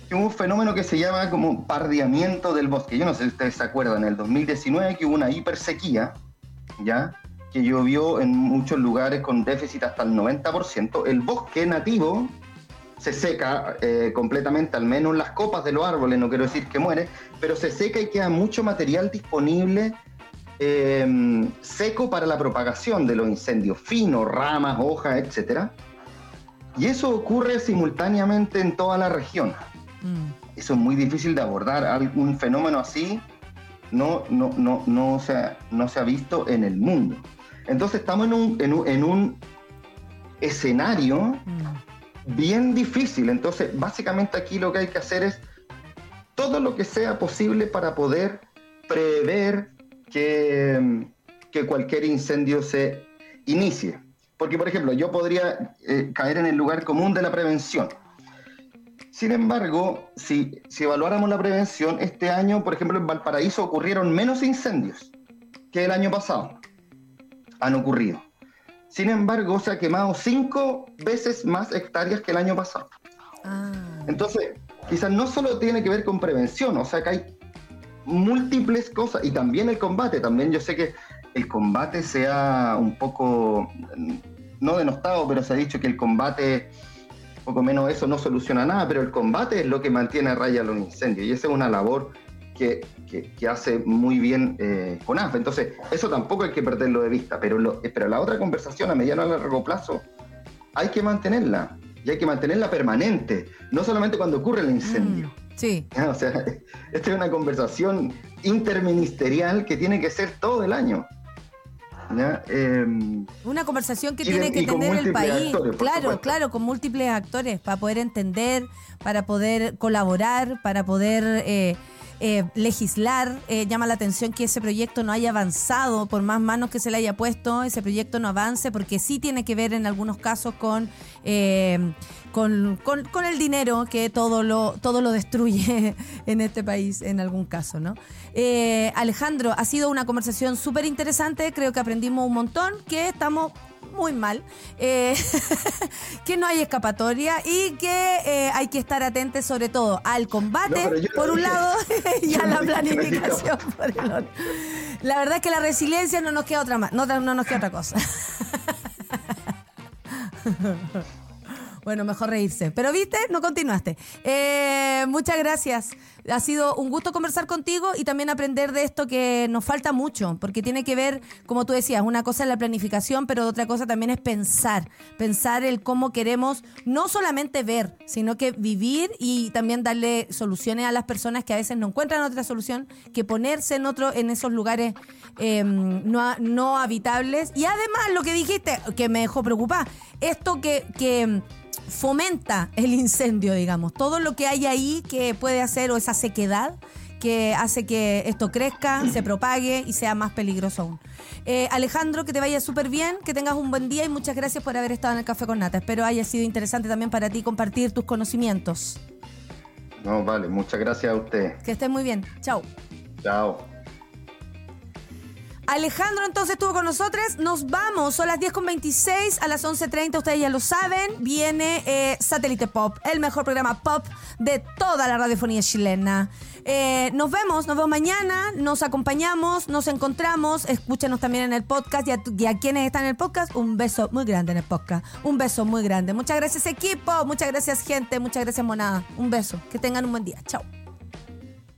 que hubo un fenómeno que se llama como pardeamiento del bosque. Yo no sé si ustedes se acuerdan, en el 2019 que hubo una hipersequía, ¿ya? que llovió en muchos lugares con déficit hasta el 90%. El bosque nativo se seca eh, completamente, al menos las copas de los árboles, no quiero decir que muere, pero se seca y queda mucho material disponible eh, seco para la propagación de los incendios, finos, ramas, hojas, etc. Y eso ocurre simultáneamente en toda la región Mm. eso es muy difícil de abordar. Algún fenómeno así no, no, no, no, se, ha, no se ha visto en el mundo. Entonces estamos en un, en un, en un escenario Mm. bien difícil. Entonces, básicamente aquí lo que hay que hacer es todo lo que sea posible para poder prever que, que cualquier incendio se inicie. Porque, por ejemplo, yo podría eh, caer en el lugar común de la prevención. Sin embargo, si, si evaluáramos la prevención, este año, por ejemplo, en Valparaíso ocurrieron menos incendios que el año pasado. Han ocurrido. Sin embargo, se ha quemado cinco veces más hectáreas que el año pasado. Ah. Entonces, quizás no solo tiene que ver con prevención, o sea que hay múltiples cosas y también el combate. También yo sé que el combate sea un poco, no denostado, pero se ha dicho que el combate, poco menos eso, no soluciona nada, pero el combate es lo que mantiene a raya los incendios y esa es una labor que, que- hace muy bien eh, CONAF. Entonces, eso tampoco hay que perderlo de vista, pero, lo- pero la otra conversación a mediano a largo plazo hay que mantenerla y hay que mantenerla permanente, no solamente cuando ocurre el incendio. Sí. O sea, esta es una conversación interministerial que tiene que ser todo el año. ¿ya? Em, Una conversación que tiene que tener el país. actores, claro, supuesto. claro, con múltiples actores para poder entender, para poder colaborar, para poder eh, eh, legislar. Eh, llama la atención que ese proyecto no haya avanzado, por más manos que se le haya puesto, ese proyecto no avance, porque sí tiene que ver en algunos casos con, eh, con, con- el dinero que todo lo, todo lo destruye en este país, en algún caso, ¿no? Eh, Alejandro, ha sido una conversación súper interesante, creo que aprendimos un montón, que estamos muy mal, eh, que no hay escapatoria y que eh, hay que estar atentos sobre todo al combate, No, por un dije- lado, y a la planificación por el otro. La verdad es que la resiliencia no nos queda otra más, no, no nos queda otra cosa. Bueno, mejor reírse. Pero viste, no continuaste. Eh, muchas gracias. Ha sido un gusto conversar contigo y también aprender de esto que nos falta mucho, porque tiene que ver, como tú decías, una cosa es la planificación, pero otra cosa también es pensar. Pensar el cómo queremos no solamente ver, sino que vivir y también darle soluciones a las personas que a veces no encuentran otra solución que ponerse en otro, en esos lugares eh, no, no habitables. Y además, lo que dijiste, que me dejó preocupada, esto que, que fomenta el incendio, digamos. Todo lo que hay ahí que puede hacer, o esa sequedad que hace que esto crezca, se propague y sea más peligroso aún. Eh, Alejandro, que te vaya súper bien, que tengas un buen día y muchas gracias por haber estado en el Café con Nata. Espero haya sido interesante también para ti compartir tus conocimientos. no, vale, muchas gracias a usted. Que estés muy bien. Chao. Chao. Alejandro entonces estuvo con nosotros. Nos vamos. Son las 10.26 a las 11.30. Ustedes ya lo saben. Viene eh, Satélite Pop, el mejor programa pop de toda la radiofonía chilena. Eh, nos vemos, nos vemos mañana. Nos acompañamos, nos encontramos. Escúchenos también en el podcast. Y a, y a quienes están en el podcast, un beso muy grande en el podcast. Un beso muy grande. Muchas gracias, equipo. Muchas gracias, gente. Muchas gracias, monada. Un beso. Que tengan un buen día. Chao.